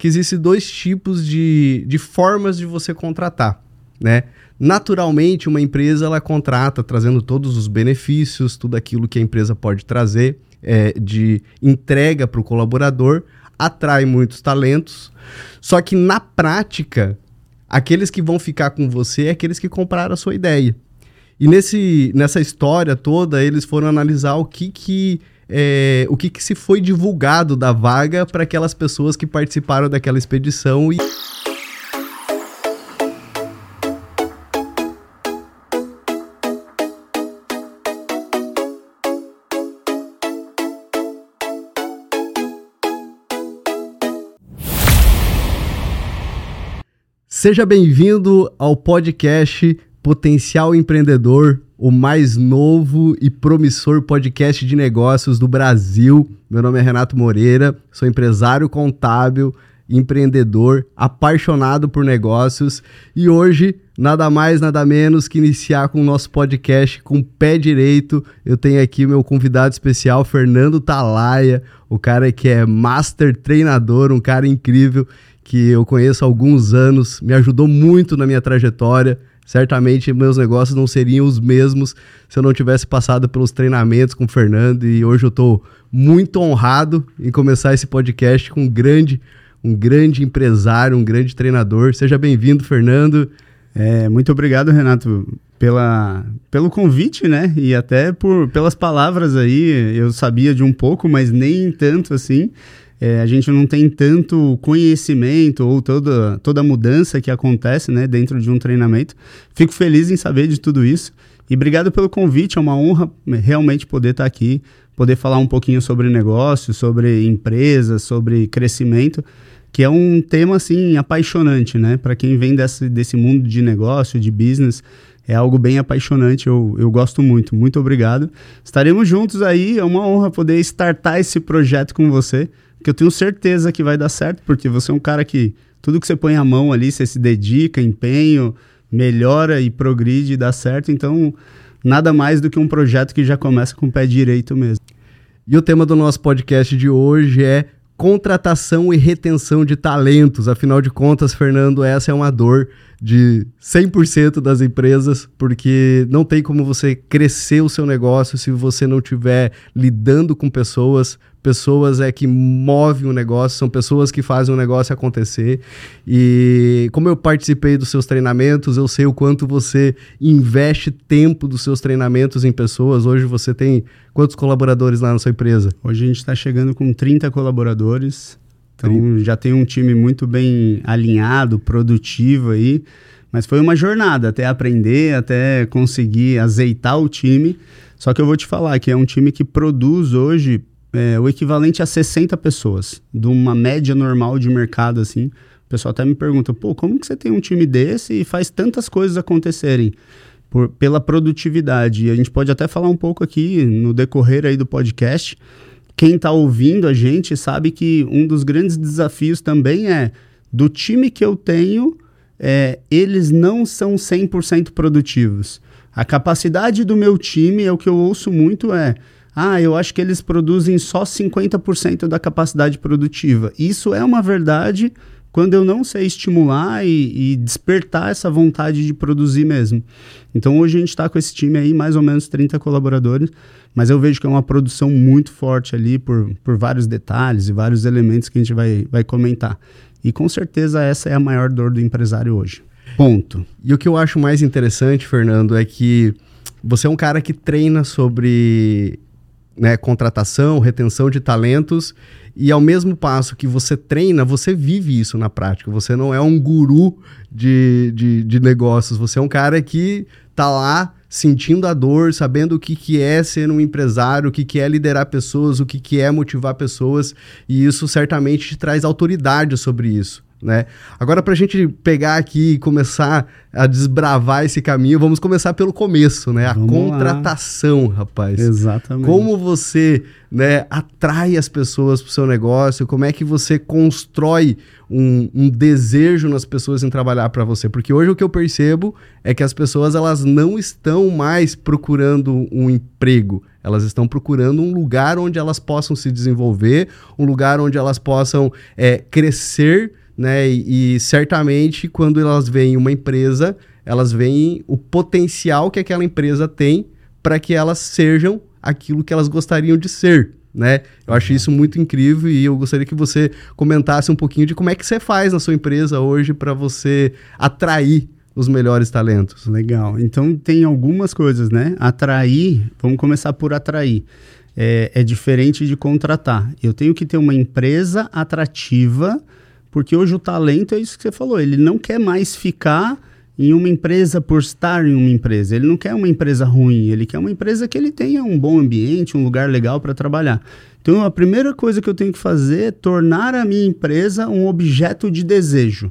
que existem dois tipos de, de formas de você contratar, né? Naturalmente, uma empresa ela contrata trazendo todos os benefícios, tudo aquilo que a empresa pode trazer é, de entrega para o colaborador, atrai muitos talentos. Só que na prática, aqueles que vão ficar com você é aqueles que compraram a sua ideia. E nesse, nessa história toda, eles foram analisar o que que é, o que, que se foi divulgado da vaga para aquelas pessoas que participaram daquela expedição e Seja bem-vindo ao podcast Potencial Empreendedor, o mais novo e promissor podcast de negócios do Brasil. Meu nome é Renato Moreira, sou empresário contábil, empreendedor, apaixonado por negócios e hoje nada mais, nada menos que iniciar com o nosso podcast com o pé direito. Eu tenho aqui meu convidado especial, Fernando Talaia, o cara que é master treinador, um cara incrível que eu conheço há alguns anos, me ajudou muito na minha trajetória. Certamente meus negócios não seriam os mesmos se eu não tivesse passado pelos treinamentos com o Fernando e hoje eu estou muito honrado em começar esse podcast com um grande, um grande empresário, um grande treinador. Seja bem-vindo, Fernando. É, muito obrigado, Renato, pela, pelo convite, né? E até por, pelas palavras aí. Eu sabia de um pouco, mas nem tanto assim é, a gente não tem tanto conhecimento ou toda, toda mudança que acontece né, dentro de um treinamento. Fico feliz em saber de tudo isso. E obrigado pelo convite, é uma honra né, realmente poder estar aqui, poder falar um pouquinho sobre negócio, sobre empresas, sobre crescimento, que é um tema assim apaixonante, né? Para quem vem desse, desse mundo de negócio, de business, é algo bem apaixonante, eu, eu gosto muito. Muito obrigado. Estaremos juntos aí, é uma honra poder startar esse projeto com você que eu tenho certeza que vai dar certo, porque você é um cara que tudo que você põe a mão ali, você se dedica, empenho, melhora e progride e dá certo. Então, nada mais do que um projeto que já começa com o pé direito mesmo. E o tema do nosso podcast de hoje é contratação e retenção de talentos. Afinal de contas, Fernando, essa é uma dor de 100% das empresas, porque não tem como você crescer o seu negócio se você não estiver lidando com pessoas, pessoas é que movem o negócio, são pessoas que fazem o negócio acontecer. E como eu participei dos seus treinamentos, eu sei o quanto você investe tempo dos seus treinamentos em pessoas. Hoje você tem quantos colaboradores lá na sua empresa? Hoje a gente está chegando com 30 colaboradores. Então já tem um time muito bem alinhado, produtivo aí. Mas foi uma jornada até aprender, até conseguir azeitar o time. Só que eu vou te falar que é um time que produz hoje é, o equivalente a 60 pessoas, de uma média normal de mercado, assim. O pessoal até me pergunta, pô, como que você tem um time desse e faz tantas coisas acontecerem? Por, pela produtividade. E a gente pode até falar um pouco aqui no decorrer aí do podcast. Quem está ouvindo a gente sabe que um dos grandes desafios também é do time que eu tenho, é, eles não são 100% produtivos. A capacidade do meu time, é o que eu ouço muito, é ah, eu acho que eles produzem só 50% da capacidade produtiva. Isso é uma verdade quando eu não sei estimular e, e despertar essa vontade de produzir mesmo. Então hoje a gente está com esse time aí, mais ou menos 30 colaboradores, mas eu vejo que é uma produção muito forte ali por, por vários detalhes e vários elementos que a gente vai, vai comentar. E com certeza essa é a maior dor do empresário hoje. Ponto. E o que eu acho mais interessante, Fernando, é que você é um cara que treina sobre né, contratação, retenção de talentos, e ao mesmo passo que você treina, você vive isso na prática. Você não é um guru de, de, de negócios, você é um cara que tá lá sentindo a dor, sabendo o que, que é ser um empresário, o que, que é liderar pessoas, o que, que é motivar pessoas, e isso certamente te traz autoridade sobre isso. Né? Agora, para a gente pegar aqui e começar a desbravar esse caminho, vamos começar pelo começo, né? A vamos contratação, lá. rapaz. Exatamente. Como você né, atrai as pessoas para o seu negócio, como é que você constrói um, um desejo nas pessoas em trabalhar para você? Porque hoje o que eu percebo é que as pessoas elas não estão mais procurando um emprego, elas estão procurando um lugar onde elas possam se desenvolver, um lugar onde elas possam é, crescer né? E, e, certamente quando elas veem uma empresa, elas veem o potencial que aquela empresa tem para que elas sejam aquilo que elas gostariam de ser. Né? Eu acho isso muito incrível e eu gostaria que você comentasse um pouquinho de como é que você faz na sua empresa hoje para você atrair os melhores talentos. Legal. Então tem algumas coisas, né? Atrair, vamos começar por atrair. É, é diferente de contratar. Eu tenho que ter uma empresa atrativa porque hoje o talento é isso que você falou, ele não quer mais ficar em uma empresa por estar em uma empresa. Ele não quer uma empresa ruim, ele quer uma empresa que ele tenha um bom ambiente, um lugar legal para trabalhar. Então, a primeira coisa que eu tenho que fazer é tornar a minha empresa um objeto de desejo,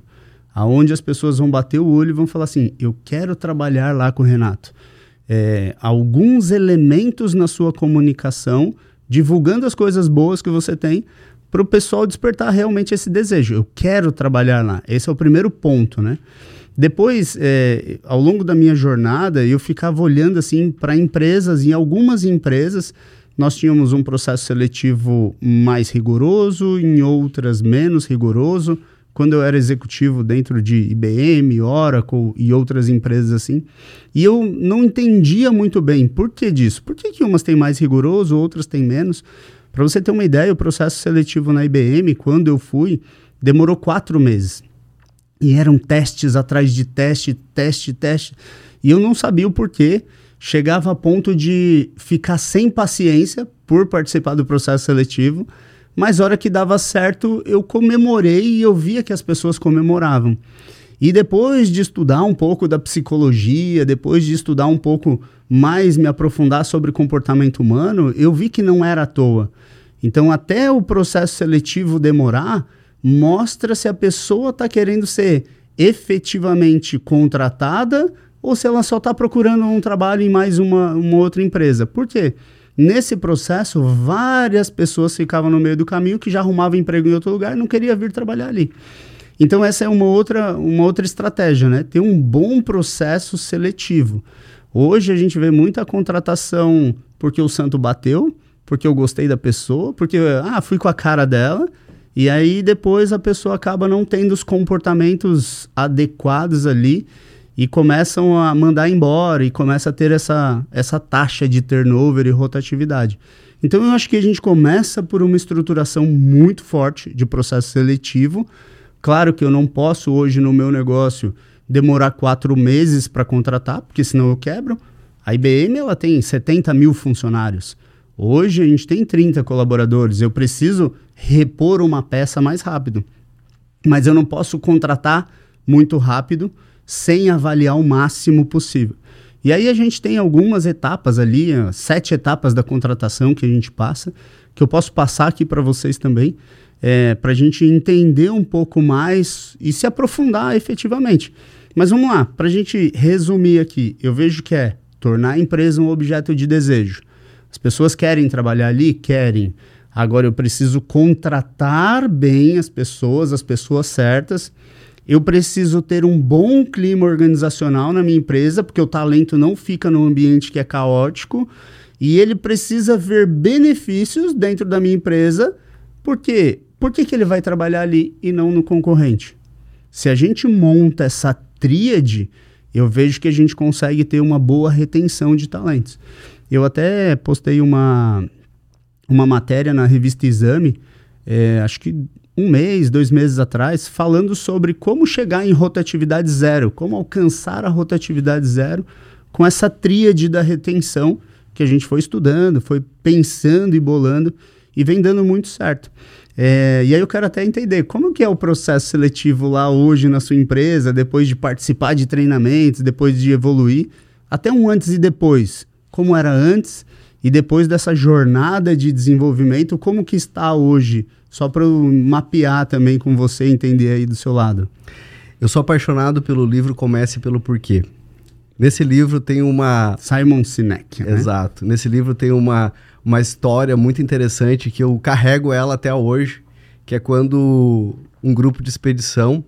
aonde as pessoas vão bater o olho e vão falar assim: eu quero trabalhar lá com o Renato. É, alguns elementos na sua comunicação, divulgando as coisas boas que você tem, para o pessoal despertar realmente esse desejo. Eu quero trabalhar lá. Esse é o primeiro ponto, né? Depois, é, ao longo da minha jornada, eu ficava olhando assim para empresas, em algumas empresas nós tínhamos um processo seletivo mais rigoroso, em outras menos rigoroso. Quando eu era executivo dentro de IBM, Oracle e outras empresas assim, e eu não entendia muito bem por que disso. Por que, que umas têm mais rigoroso, outras têm menos? Para você ter uma ideia, o processo seletivo na IBM, quando eu fui, demorou quatro meses. E eram testes atrás de teste, teste, teste. E eu não sabia o porquê. Chegava a ponto de ficar sem paciência por participar do processo seletivo. Mas hora que dava certo, eu comemorei e eu via que as pessoas comemoravam. E depois de estudar um pouco da psicologia, depois de estudar um pouco mais, me aprofundar sobre comportamento humano, eu vi que não era à toa. Então, até o processo seletivo demorar, mostra se a pessoa está querendo ser efetivamente contratada ou se ela só está procurando um trabalho em mais uma, uma outra empresa. Por quê? Nesse processo, várias pessoas ficavam no meio do caminho que já arrumavam emprego em outro lugar e não queria vir trabalhar ali. Então essa é uma outra, uma outra estratégia, né? Ter um bom processo seletivo. Hoje a gente vê muita contratação porque o santo bateu, porque eu gostei da pessoa, porque ah, fui com a cara dela, e aí depois a pessoa acaba não tendo os comportamentos adequados ali e começam a mandar embora e começa a ter essa, essa taxa de turnover e rotatividade. Então eu acho que a gente começa por uma estruturação muito forte de processo seletivo, Claro que eu não posso hoje no meu negócio demorar quatro meses para contratar, porque senão eu quebro. A IBM ela tem 70 mil funcionários. Hoje a gente tem 30 colaboradores. Eu preciso repor uma peça mais rápido. Mas eu não posso contratar muito rápido sem avaliar o máximo possível. E aí a gente tem algumas etapas ali, sete etapas da contratação que a gente passa, que eu posso passar aqui para vocês também, é, para a gente entender um pouco mais e se aprofundar efetivamente. Mas vamos lá, para a gente resumir aqui, eu vejo que é tornar a empresa um objeto de desejo. As pessoas querem trabalhar ali? Querem. Agora eu preciso contratar bem as pessoas, as pessoas certas. Eu preciso ter um bom clima organizacional na minha empresa, porque o talento não fica num ambiente que é caótico. E ele precisa ver benefícios dentro da minha empresa, porque por que, que ele vai trabalhar ali e não no concorrente? Se a gente monta essa tríade, eu vejo que a gente consegue ter uma boa retenção de talentos. Eu até postei uma, uma matéria na revista Exame, é, acho que um mês, dois meses atrás, falando sobre como chegar em rotatividade zero, como alcançar a rotatividade zero com essa tríade da retenção que a gente foi estudando, foi pensando e bolando e vem dando muito certo. É, e aí eu quero até entender como que é o processo seletivo lá hoje na sua empresa, depois de participar de treinamentos, depois de evoluir, até um antes e depois. Como era antes E depois dessa jornada de desenvolvimento, como que está hoje? Só para mapear também com você entender aí do seu lado. Eu sou apaixonado pelo livro Comece pelo Porquê. Nesse livro tem uma. Simon Sinek. Né? Exato. Nesse livro tem uma, uma história muito interessante que eu carrego ela até hoje, que é quando um grupo de expedição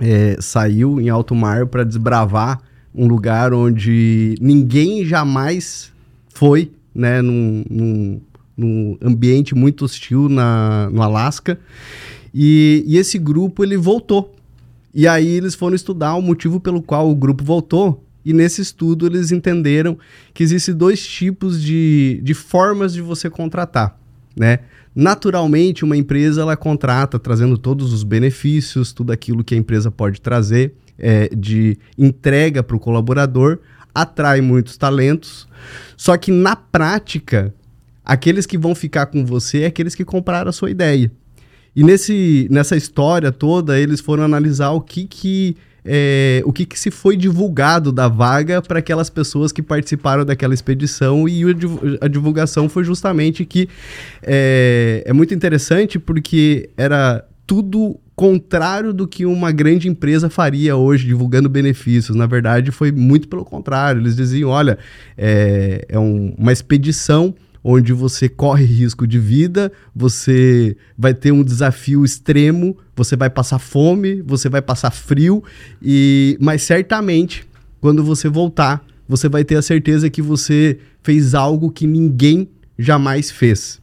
é, saiu em alto mar para desbravar um lugar onde ninguém jamais foi, né, num, num, num ambiente muito hostil na, no Alasca. E, e esse grupo ele voltou. E aí eles foram estudar o motivo pelo qual o grupo voltou e nesse estudo eles entenderam que existem dois tipos de, de formas de você contratar, né? Naturalmente, uma empresa ela contrata trazendo todos os benefícios, tudo aquilo que a empresa pode trazer é, de entrega para o colaborador, atrai muitos talentos. Só que na prática, aqueles que vão ficar com você é aqueles que compraram a sua ideia. E nesse, nessa história toda, eles foram analisar o que, que é, o que, que, se foi divulgado da vaga para aquelas pessoas que participaram daquela expedição e a divulgação foi justamente que é, é muito interessante porque era tudo contrário do que uma grande empresa faria hoje, divulgando benefícios. Na verdade, foi muito pelo contrário. Eles diziam: olha, é, é um, uma expedição onde você corre risco de vida, você vai ter um desafio extremo, você vai passar fome, você vai passar frio, e mas certamente quando você voltar, você vai ter a certeza que você fez algo que ninguém jamais fez.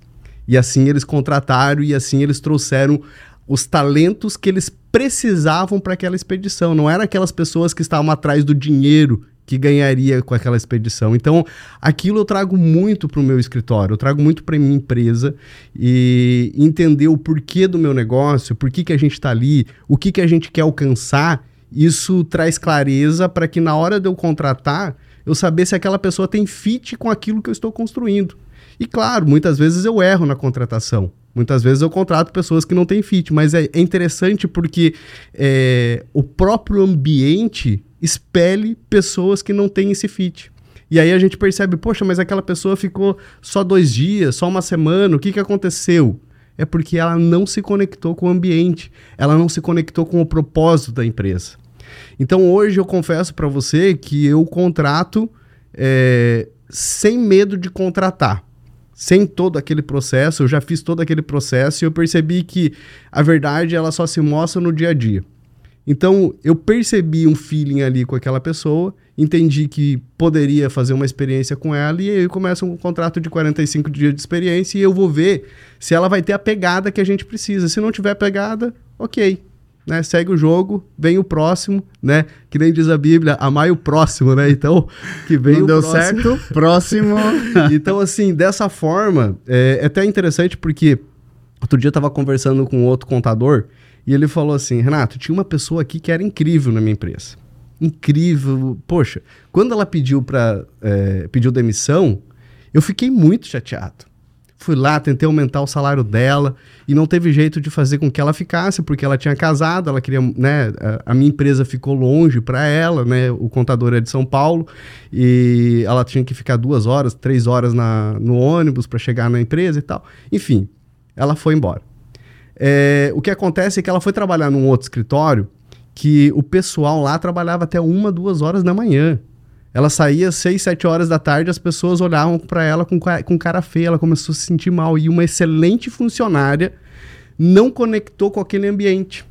E assim eles contrataram e assim eles trouxeram os talentos que eles precisavam para aquela expedição. Não eram aquelas pessoas que estavam atrás do dinheiro que ganharia com aquela expedição. Então, aquilo eu trago muito para o meu escritório, eu trago muito para minha empresa e entender o porquê do meu negócio, por que, que a gente está ali, o que, que a gente quer alcançar. Isso traz clareza para que na hora de eu contratar, eu saber se aquela pessoa tem fit com aquilo que eu estou construindo. E claro, muitas vezes eu erro na contratação. Muitas vezes eu contrato pessoas que não têm fit, mas é, é interessante porque é, o próprio ambiente expele pessoas que não têm esse fit. E aí a gente percebe, poxa, mas aquela pessoa ficou só dois dias, só uma semana, o que, que aconteceu? É porque ela não se conectou com o ambiente, ela não se conectou com o propósito da empresa. Então hoje eu confesso para você que eu contrato é, sem medo de contratar sem todo aquele processo, eu já fiz todo aquele processo e eu percebi que a verdade ela só se mostra no dia a dia. Então, eu percebi um feeling ali com aquela pessoa, entendi que poderia fazer uma experiência com ela e aí começa um contrato de 45 dias de experiência e eu vou ver se ela vai ter a pegada que a gente precisa. Se não tiver pegada, OK né? Segue o jogo, vem o próximo, né? Que nem diz a Bíblia, amai o próximo, né? Então, que vem Não o deu próximo. certo, próximo. então, assim, dessa forma, é, é até interessante porque outro dia eu tava conversando com outro contador e ele falou assim, Renato, tinha uma pessoa aqui que era incrível na minha empresa. Incrível. Poxa, quando ela pediu para é, pediu demissão, eu fiquei muito chateado. Fui lá, tentei aumentar o salário dela e não teve jeito de fazer com que ela ficasse, porque ela tinha casado, ela queria, né, a, a minha empresa ficou longe para ela, né, o contador é de São Paulo e ela tinha que ficar duas horas, três horas na, no ônibus para chegar na empresa e tal. Enfim, ela foi embora. É, o que acontece é que ela foi trabalhar num outro escritório que o pessoal lá trabalhava até uma, duas horas da manhã. Ela saía 6, 7 horas da tarde, as pessoas olhavam para ela com, com cara feia, ela começou a se sentir mal. E uma excelente funcionária não conectou com aquele ambiente.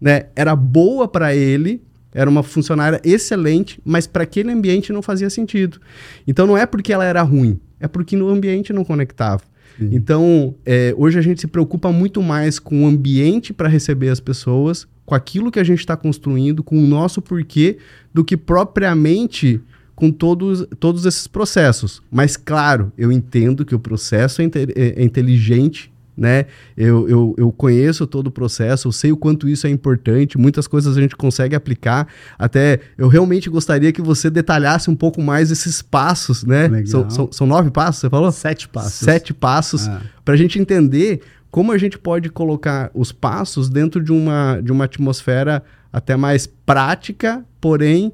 Né? Era boa para ele, era uma funcionária excelente, mas para aquele ambiente não fazia sentido. Então não é porque ela era ruim, é porque no ambiente não conectava. Então, é, hoje a gente se preocupa muito mais com o ambiente para receber as pessoas, com aquilo que a gente está construindo, com o nosso porquê, do que propriamente com todos, todos esses processos. Mas, claro, eu entendo que o processo é, é, é inteligente, né? Eu, eu, eu conheço todo o processo, eu sei o quanto isso é importante, muitas coisas a gente consegue aplicar. Até eu realmente gostaria que você detalhasse um pouco mais esses passos, né? São, são, são, nove passos, você falou? Sete passos. Sete passos, ah. para a gente entender como a gente pode colocar os passos dentro de uma, de uma atmosfera até mais prática, porém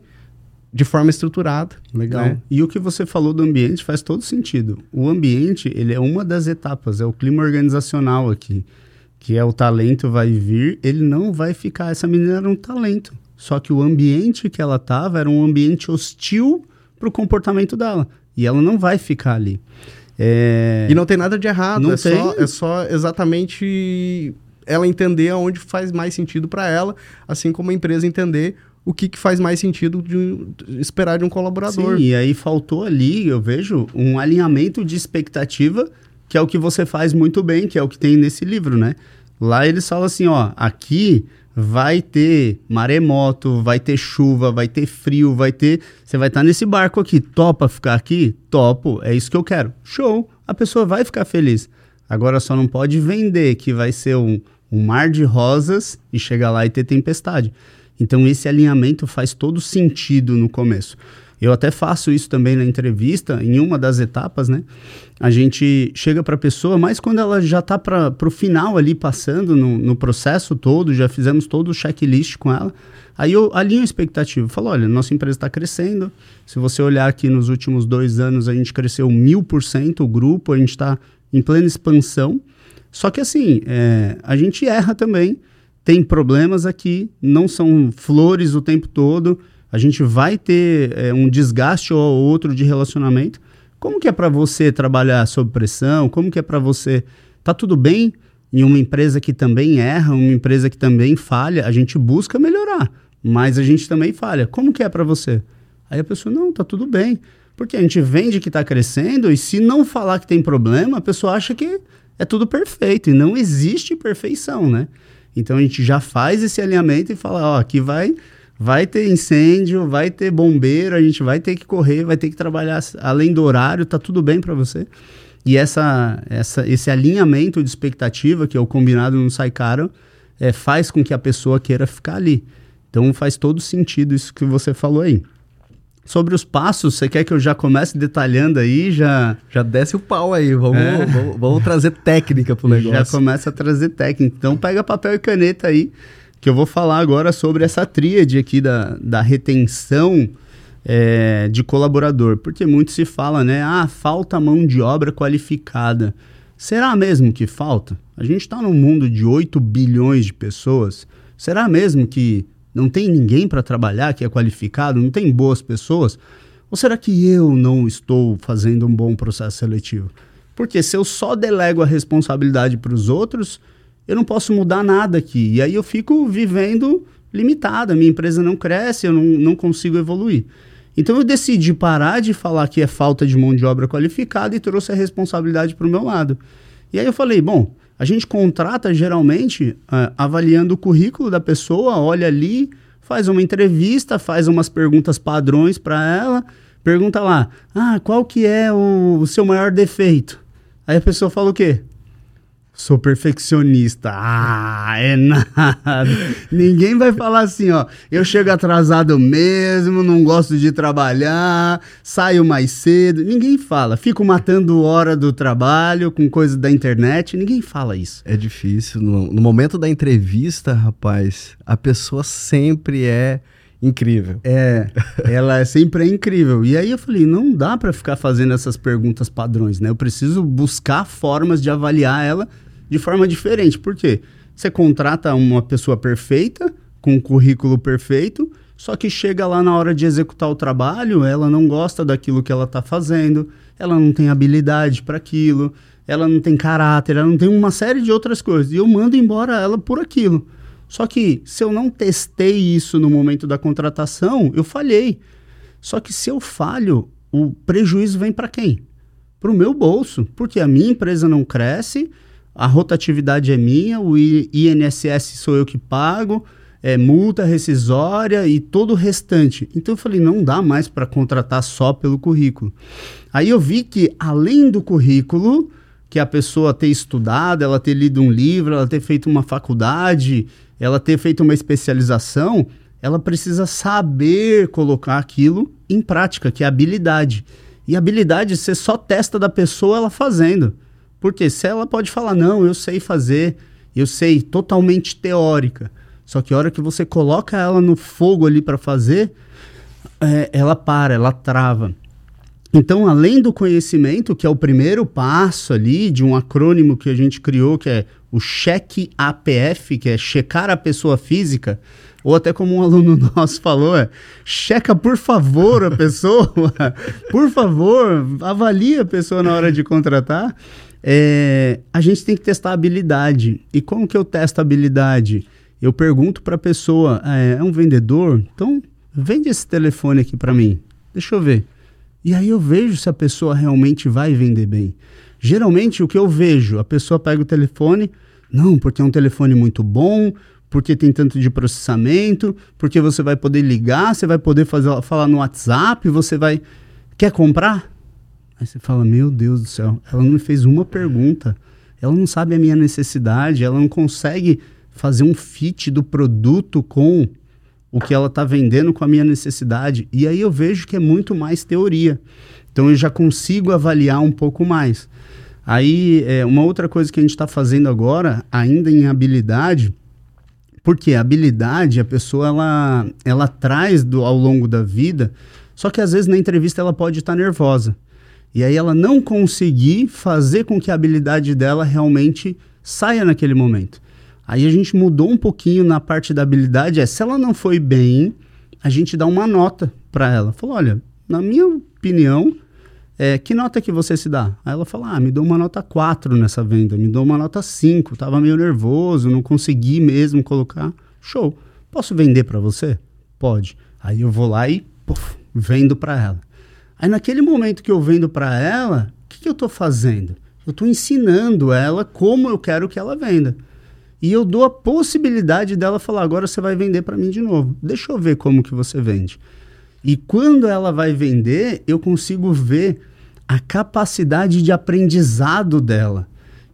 de forma estruturada. Legal. Né? E o que você falou do ambiente faz todo sentido. O ambiente, ele é uma das etapas, é o clima organizacional aqui, que é o talento vai vir, ele não vai ficar, essa menina era um talento. Só que o ambiente que ela estava era um ambiente hostil para o comportamento dela. E ela não vai ficar ali. É... E não tem nada de errado, não é, tem... Só, é só exatamente ela entender aonde faz mais sentido para ela, assim como a empresa entender o que, que faz mais sentido de, esperar de um colaborador. Sim, e aí faltou ali, eu vejo, um alinhamento de expectativa, que é o que você faz muito bem, que é o que tem nesse livro, né? Lá eles falam assim, ó, aqui vai ter maremoto, vai ter chuva, vai ter frio, vai ter. Você vai estar tá nesse barco aqui. Topa ficar aqui? Topo, é isso que eu quero. Show! A pessoa vai ficar feliz. Agora só não pode vender que vai ser um, um mar de rosas e chegar lá e ter tempestade. Então esse alinhamento faz todo sentido no começo. Eu até faço isso também na entrevista, em uma das etapas, né? A gente chega para a pessoa, mas quando ela já está para o final ali, passando no, no, processo todo, já fizemos todo o checklist com ela, aí eu alinho a expectativa. Falo, olha, nossa empresa está crescendo. Se você olhar aqui nos últimos dois anos, a gente cresceu mil por cento o grupo, a gente está em plena expansão. Só que assim, é, a gente erra também, tem problemas aqui, não são flores o tempo todo a gente vai ter é, um desgaste ou outro de relacionamento. Como que é para você trabalhar sob pressão? Como que é para você... Tá tudo bem em uma empresa que também erra, uma empresa que também falha? A gente busca melhorar, mas a gente também falha. Como que é para você? Aí a pessoa, não, tá tudo bem. Porque a gente vende que está crescendo e se não falar que tem problema, a pessoa acha que é tudo perfeito e não existe perfeição, né? Então a gente já faz esse alinhamento e fala, ó, aqui vai vai ter incêndio, vai ter bombeiro, a gente vai ter que correr, vai ter que trabalhar além do horário, tá tudo bem para você. E essa, essa, esse alinhamento de expectativa, que é o combinado no Sai Caro, é, faz com que a pessoa queira ficar ali. Então faz todo sentido isso que você falou aí. Sobre os passos, você quer que eu já comece detalhando aí? Já, já desce o pau aí, vamos, é. vamos, vamos, trazer técnica pro negócio. Já começa a trazer técnica. Então pega papel e caneta aí que eu vou falar agora sobre essa tríade aqui da, da retenção é, de colaborador. Porque muito se fala, né? Ah, falta mão de obra qualificada. Será mesmo que falta? A gente está num mundo de 8 bilhões de pessoas. Será mesmo que não tem ninguém para trabalhar que é qualificado? Não tem boas pessoas? Ou será que eu não estou fazendo um bom processo seletivo? Porque se eu só delego a responsabilidade para os outros, eu não posso mudar nada aqui. E aí eu fico vivendo limitado, a minha empresa não cresce, eu não, não consigo evoluir. Então eu decidi parar de falar que é falta de mão de obra qualificada e trouxe a responsabilidade para o meu lado. E aí eu falei, bom, a gente contrata geralmente uh, avaliando o currículo da pessoa, olha ali, faz uma entrevista, faz umas perguntas padrões para ela, pergunta lá, ah, qual que é o, o seu maior defeito? Aí a pessoa fala o quê? Sou perfeccionista. Ah, é nada. Ninguém vai falar assim, ó. Eu chego atrasado mesmo, não gosto de trabalhar, saio mais cedo. Ninguém fala. Fico matando hora do trabalho com coisa da internet. Ninguém fala isso. É difícil. No, no momento da entrevista, rapaz, a pessoa sempre é incrível. É, ela é sempre é incrível. E aí eu falei, não dá para ficar fazendo essas perguntas padrões, né? Eu preciso buscar formas de avaliar ela de forma diferente. Por quê? Você contrata uma pessoa perfeita, com um currículo perfeito, só que chega lá na hora de executar o trabalho, ela não gosta daquilo que ela está fazendo, ela não tem habilidade para aquilo, ela não tem caráter, ela não tem uma série de outras coisas. E eu mando embora ela por aquilo. Só que se eu não testei isso no momento da contratação, eu falhei. Só que se eu falho, o prejuízo vem para quem? Para o meu bolso, porque a minha empresa não cresce, a rotatividade é minha, o INSS sou eu que pago, é multa rescisória e todo o restante. Então eu falei, não dá mais para contratar só pelo currículo. Aí eu vi que além do currículo, que a pessoa ter estudado, ela ter lido um livro, ela ter feito uma faculdade, ela ter feito uma especialização, ela precisa saber colocar aquilo em prática, que é habilidade. E habilidade você só testa da pessoa ela fazendo. Porque se ela pode falar, não, eu sei fazer, eu sei, totalmente teórica. Só que a hora que você coloca ela no fogo ali para fazer, é, ela para, ela trava. Então, além do conhecimento, que é o primeiro passo ali de um acrônimo que a gente criou, que é o cheque APF, que é checar a pessoa física, ou até como um aluno nosso falou, é checa por favor a pessoa, por favor, avalie a pessoa na hora de contratar. É, a gente tem que testar a habilidade. E como que eu testo a habilidade? Eu pergunto para a pessoa, é, é um vendedor? Então, vende esse telefone aqui para mim. Deixa eu ver. E aí eu vejo se a pessoa realmente vai vender bem. Geralmente o que eu vejo, a pessoa pega o telefone, não, porque é um telefone muito bom, porque tem tanto de processamento, porque você vai poder ligar, você vai poder fazer, falar no WhatsApp, você vai. Quer comprar? Aí você fala, meu Deus do céu, ela não me fez uma pergunta, ela não sabe a minha necessidade, ela não consegue fazer um fit do produto com o que ela está vendendo com a minha necessidade. E aí eu vejo que é muito mais teoria. Então eu já consigo avaliar um pouco mais. Aí, é, uma outra coisa que a gente está fazendo agora, ainda em habilidade, porque a habilidade, a pessoa, ela, ela traz do, ao longo da vida, só que às vezes na entrevista ela pode estar tá nervosa. E aí ela não conseguir fazer com que a habilidade dela realmente saia naquele momento. Aí a gente mudou um pouquinho na parte da habilidade, é se ela não foi bem, a gente dá uma nota para ela. Falou, olha, na minha opinião, é, que nota que você se dá? Aí ela fala, ah, me dou uma nota 4 nessa venda, me dou uma nota 5, tava meio nervoso, não consegui mesmo colocar. Show. Posso vender para você? Pode. Aí eu vou lá e puff, vendo para ela. Aí naquele momento que eu vendo para ela, o que, que eu estou fazendo? Eu estou ensinando ela como eu quero que ela venda. E eu dou a possibilidade dela falar: agora você vai vender para mim de novo. Deixa eu ver como que você vende. E quando ela vai vender, eu consigo ver a capacidade de aprendizado dela.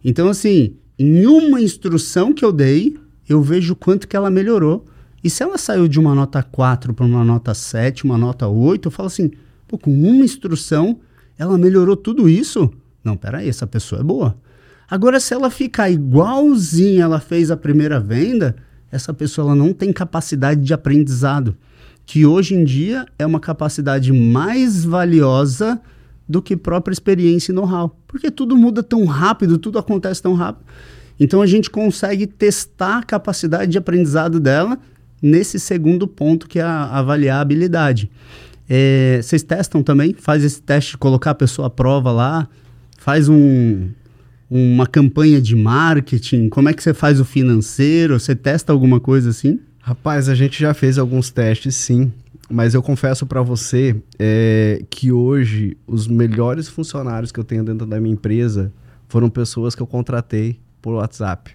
Então, assim, em uma instrução que eu dei, eu vejo quanto que ela melhorou. E se ela saiu de uma nota 4 para uma nota 7, uma nota 8, eu falo assim: pô, com uma instrução, ela melhorou tudo isso? Não, peraí, essa pessoa é boa. Agora, se ela ficar igualzinha ela fez a primeira venda, essa pessoa ela não tem capacidade de aprendizado, que hoje em dia é uma capacidade mais valiosa do que própria experiência e know-how, porque tudo muda tão rápido, tudo acontece tão rápido. Então a gente consegue testar a capacidade de aprendizado dela nesse segundo ponto que é a, habilidade. É, vocês testam também? Faz esse teste de colocar a pessoa à prova lá, faz um, uma campanha de marketing? Como é que você faz o financeiro? Você testa alguma coisa assim? Rapaz, a gente já fez alguns testes, sim. Mas eu confesso para você é, que hoje os melhores funcionários que eu tenho dentro da minha empresa foram pessoas que eu contratei por WhatsApp.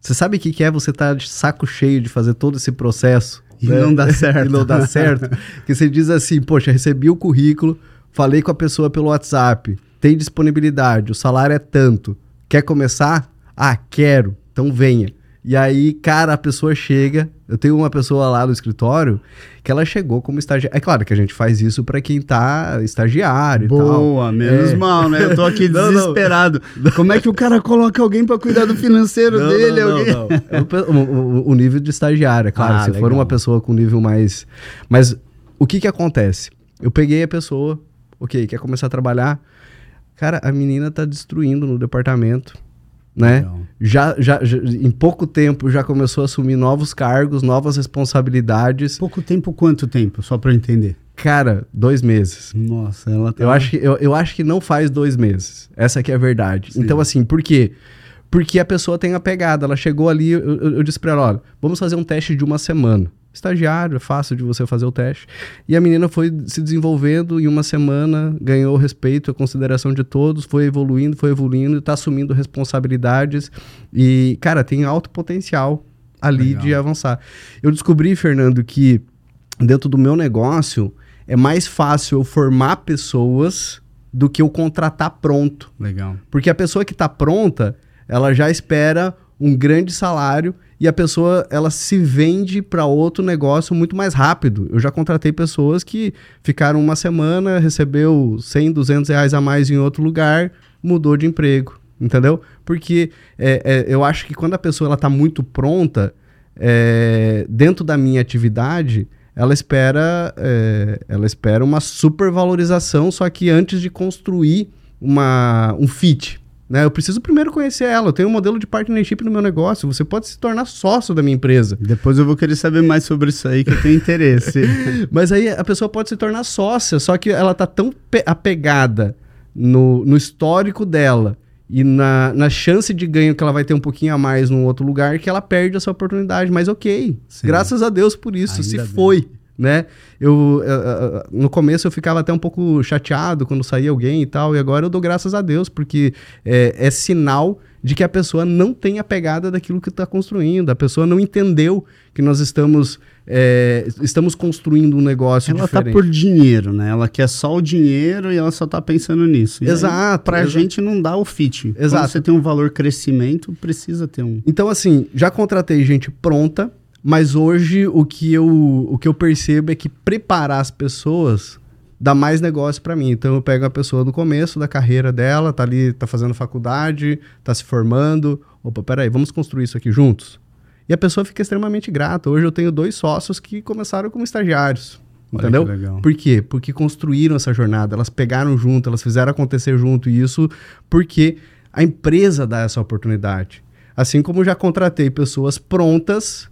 Você sabe o que, que é você estar tá de saco cheio de fazer todo esse processo e né? não dá certo? e não dá certo. que você diz assim, poxa, recebi o currículo, falei com a pessoa pelo WhatsApp, tem disponibilidade, o salário é tanto. Quer começar? Ah, quero. Então venha. E aí, cara, a pessoa chega. Eu tenho uma pessoa lá no escritório que ela chegou como estagiária. É claro que a gente faz isso para quem tá estagiário Boa, e tal. Boa, menos é. mal, né? Eu tô aqui desesperado. Não, não. Como é que o cara coloca alguém para cuidar do financeiro não, dele? Não, alguém... não, não. O, o, nível de estagiário, é claro. Ah, se legal. for uma pessoa com nível mais. Mas o que que acontece? Eu peguei a pessoa, ok, quer começar a trabalhar Cara, a menina tá destruindo no departamento, né? Já, já, já, em pouco tempo já começou a assumir novos cargos, novas responsabilidades. Pouco tempo, quanto tempo? Só para entender. Cara, dois meses. Nossa, ela tá... Eu acho que, eu, eu acho que não faz dois meses. Essa aqui é a verdade. Sim. Então, assim, por quê? Porque a pessoa tem a pegada. Ela chegou ali, eu, eu, eu disse pra ela, olha, vamos fazer um teste de uma semana estagiário, é fácil de você fazer o teste. E a menina foi se desenvolvendo em uma semana, ganhou o respeito, a consideração de todos, foi evoluindo, foi evoluindo, está assumindo responsabilidades e, cara, tem alto potencial ali Legal. de avançar. Eu descobri, Fernando, que dentro do meu negócio é mais fácil eu formar pessoas do que eu contratar pronto. Legal. Porque a pessoa que está pronta, ela já espera um grande salário e a pessoa ela se vende para outro negócio muito mais rápido. Eu já contratei pessoas que ficaram uma semana, recebeu 100, 200 reais a mais em outro lugar, mudou de emprego, entendeu? Porque é, é, eu acho que quando a pessoa ela está muito pronta, é, dentro da minha atividade, ela espera, é, ela espera uma supervalorização, só que antes de construir uma, um fit. Né? Eu preciso primeiro conhecer ela. Eu tenho um modelo de partnership no meu negócio. Você pode se tornar sócio da minha empresa. Depois eu vou querer saber mais sobre isso aí, que eu tenho interesse. Mas aí a pessoa pode se tornar sócia, só que ela tá tão apegada no, no histórico dela e na, na chance de ganho que ela vai ter um pouquinho a mais num outro lugar que ela perde essa oportunidade. Mas ok, Sim. graças a Deus por isso, Ainda se bem. Né? Eu, no começo eu ficava até um pouco chateado quando saía alguém e tal, e agora eu dou graças a Deus, porque é, é sinal de que a pessoa não tem a pegada daquilo que está construindo, a pessoa não entendeu que nós estamos é, estamos construindo um negócio ela tá diferente. Ela tá por dinheiro, né? Ela quer só o dinheiro e ela só tá pensando nisso. E exato. Para a gente não dá o fit. Exato. Quando você tem um valor crescimento, precisa ter um. Então, assim, já contratei gente pronta, mas hoje o que eu, o que eu percebo é que preparar as pessoas dá mais negócio para mim. Então eu pego a pessoa do começo da carreira dela, tá ali, tá fazendo faculdade, tá se formando. Opa, peraí, vamos construir isso aqui juntos? E a pessoa fica extremamente grata. Hoje eu tenho dois sócios que começaram como estagiários. Olha entendeu? Por quê? Porque construíram essa jornada, elas pegaram junto, elas fizeram acontecer junto. E isso porque a empresa dá essa oportunidade. Assim como já contratei pessoas prontas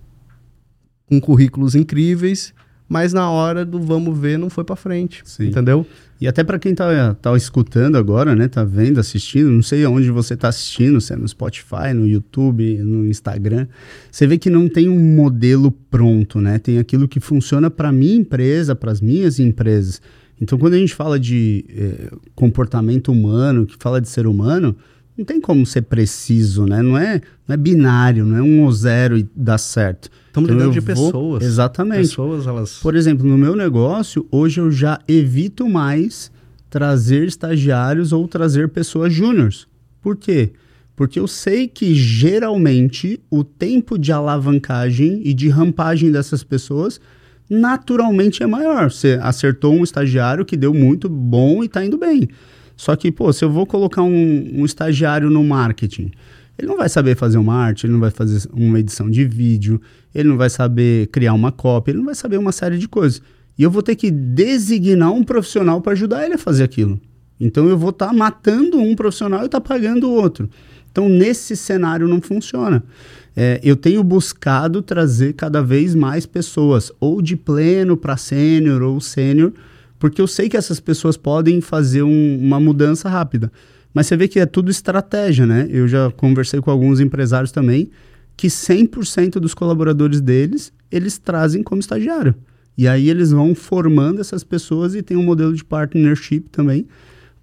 com currículos incríveis, mas na hora do vamos ver não foi para frente, Sim. entendeu? E até para quem tá, tá escutando agora, né, tá vendo, assistindo, não sei aonde você tá assistindo, se é no Spotify, no YouTube, no Instagram, você vê que não tem um modelo pronto, né? Tem aquilo que funciona para minha empresa, para as minhas empresas. Então, quando a gente fala de eh, comportamento humano, que fala de ser humano, não tem como ser preciso, né? Não é, não é binário, não é um ou zero e dá certo. Estamos então lidando de vou... pessoas. Exatamente. Pessoas, elas... Por exemplo, no meu negócio, hoje eu já evito mais trazer estagiários ou trazer pessoas júniores. Por quê? Porque eu sei que geralmente o tempo de alavancagem e de rampagem dessas pessoas naturalmente é maior. Você acertou um estagiário que deu muito bom e está indo bem. Só que, pô, se eu vou colocar um, um estagiário no marketing, ele não vai saber fazer uma arte, ele não vai fazer uma edição de vídeo, ele não vai saber criar uma cópia, ele não vai saber uma série de coisas. E eu vou ter que designar um profissional para ajudar ele a fazer aquilo. Então eu vou estar tá matando um profissional e estar tá pagando o outro. Então nesse cenário não funciona. É, eu tenho buscado trazer cada vez mais pessoas, ou de pleno para sênior ou sênior, porque eu sei que essas pessoas podem fazer um, uma mudança rápida. Mas você vê que é tudo estratégia, né? Eu já conversei com alguns empresários também que 100% dos colaboradores deles, eles trazem como estagiário. E aí eles vão formando essas pessoas e tem um modelo de partnership também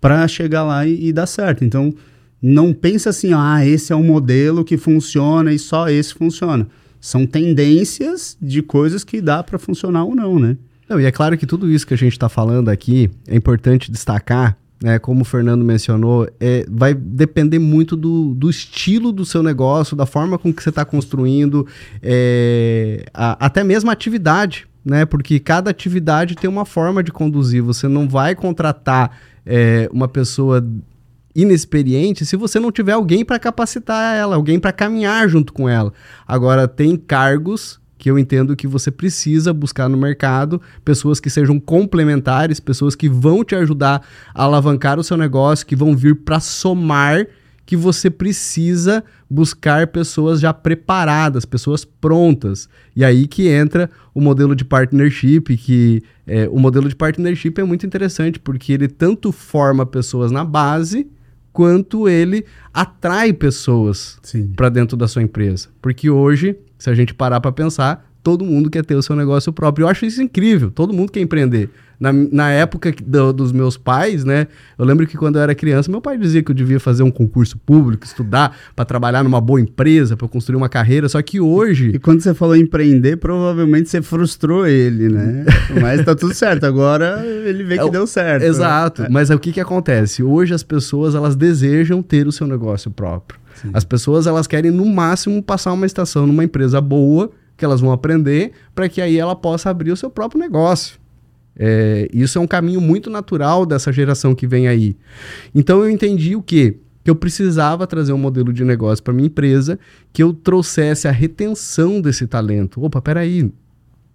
para chegar lá e, e, dar certo. Então, não pensa assim, ah, esse é um modelo que funciona e só esse funciona. São tendências de coisas que dá para funcionar ou não, né? Não, e é claro que tudo isso que a gente está falando aqui é importante destacar, né, como o Fernando mencionou, é, vai depender muito do, do estilo do seu negócio, da forma com que você está construindo, é, a, até mesmo a atividade, né? Porque cada atividade tem uma forma de conduzir. Você não vai contratar é, uma pessoa inexperiente se você não tiver alguém para capacitar ela, alguém para caminhar junto com ela. Agora, tem cargos que eu entendo que você precisa buscar no mercado pessoas que sejam complementares, pessoas que vão te ajudar a alavancar o seu negócio, que vão vir para somar, que você precisa buscar pessoas já preparadas, pessoas prontas. E aí que entra o modelo de partnership, que é, o modelo de partnership é muito interessante, porque ele tanto forma pessoas na base, quanto ele atrai pessoas para dentro da sua empresa. Porque hoje se a gente parar para pensar, todo mundo quer ter o seu negócio próprio. Eu acho isso incrível, todo mundo quer empreender. Na, na época do, dos meus pais, né? Eu lembro que quando eu era criança, meu pai dizia que eu devia fazer um concurso público, estudar para trabalhar numa boa empresa, para construir uma carreira. Só que hoje. E quando você falou empreender, provavelmente você frustrou ele, né? Mas tá tudo certo. Agora ele vê que é, deu certo. Exato. É. Mas é o que que acontece? Hoje as pessoas elas desejam ter o seu negócio próprio. Sim. As pessoas elas querem no máximo passar uma estação numa empresa boa que elas vão aprender para que aí ela possa abrir o seu próprio negócio. É, isso é um caminho muito natural dessa geração que vem aí. Então eu entendi o quê? Que eu precisava trazer um modelo de negócio para minha empresa que eu trouxesse a retenção desse talento. Opa, peraí.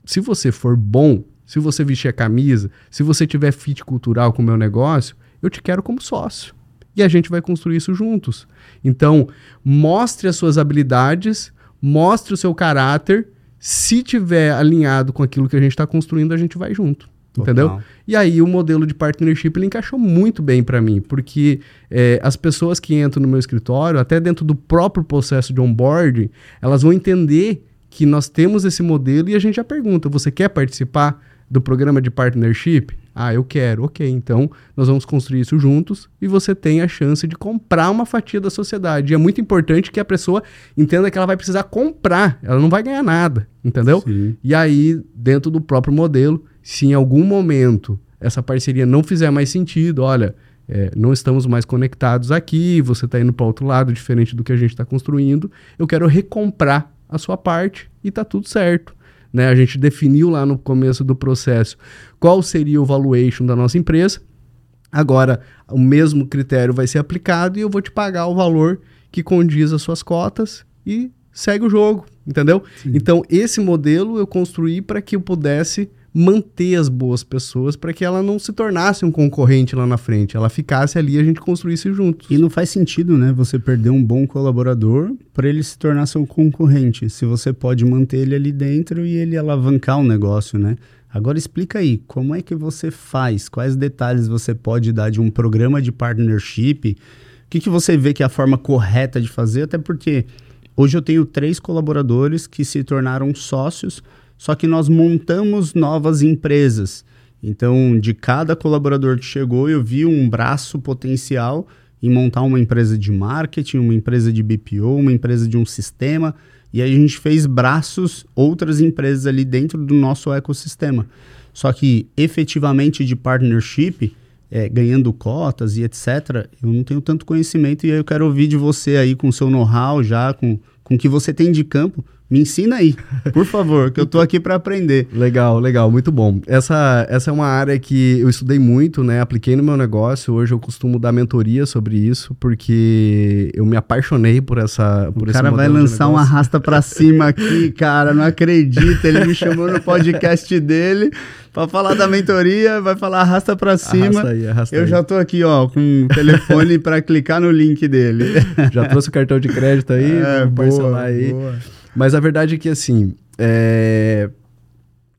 se você for bom, se você vestir a camisa, se você tiver fit cultural com o meu negócio, eu te quero como sócio. E a gente vai construir isso juntos. Então, mostre as suas habilidades, mostre o seu caráter. Se tiver alinhado com aquilo que a gente está construindo, a gente vai junto. Total. Entendeu? E aí o modelo de partnership ele encaixou muito bem para mim, porque é, as pessoas que entram no meu escritório, até dentro do próprio processo de onboarding, elas vão entender que nós temos esse modelo e a gente já pergunta: você quer participar do programa de partnership? Ah, eu quero. Ok, então nós vamos construir isso juntos e você tem a chance de comprar uma fatia da sociedade. E é muito importante que a pessoa entenda que ela vai precisar comprar, ela não vai ganhar nada, entendeu? Sim. E aí, dentro do próprio modelo, se em algum momento essa parceria não fizer mais sentido, olha, é, não estamos mais conectados aqui, você está indo para outro lado, diferente do que a gente está construindo, eu quero recomprar a sua parte e está tudo certo. Né? A gente definiu lá no começo do processo qual seria o valuation da nossa empresa. Agora, o mesmo critério vai ser aplicado e eu vou te pagar o valor que condiz as suas cotas e segue o jogo, entendeu? Sim. Então, esse modelo eu construí para que eu pudesse manter as boas pessoas para que ela não se tornasse um concorrente lá na frente, ela ficasse ali e a gente construísse juntos. E não faz sentido, né, você perder um bom colaborador para ele se tornar seu concorrente, se você pode manter ele ali dentro e ele alavancar o negócio, né? Agora explica aí, como é que você faz? Quais detalhes você pode dar de um programa de partnership? O que, que você vê que é a forma correta de fazer? Até porque hoje eu tenho três colaboradores que se tornaram sócios só que nós montamos novas empresas. Então, de cada colaborador que chegou, eu vi um braço potencial em montar uma empresa de marketing, uma empresa de BPO, uma empresa de um sistema. E aí a gente fez braços, outras empresas ali dentro do nosso ecossistema. Só que efetivamente de partnership, é, ganhando cotas e etc., eu não tenho tanto conhecimento e aí eu quero ouvir de você aí com seu know-how já, com, com o que você tem de campo, me ensina aí, por favor, que eu tô aqui para aprender. Legal, legal, muito bom. Essa, essa é uma área que eu estudei muito, né? Apliquei no meu negócio. Hoje eu costumo dar mentoria sobre isso, porque eu me apaixonei por essa por O cara vai lançar um arrasta para cima aqui, cara, não acredita. Ele me chamou no podcast dele para falar da mentoria, vai falar arrasta para cima. Arrasta aí, arrasta eu aí. já tô aqui, ó, com o telefone para clicar no link dele. Já trouxe o cartão de crédito aí, é, boa, aí. Boa. Mas a verdade é que, assim, é...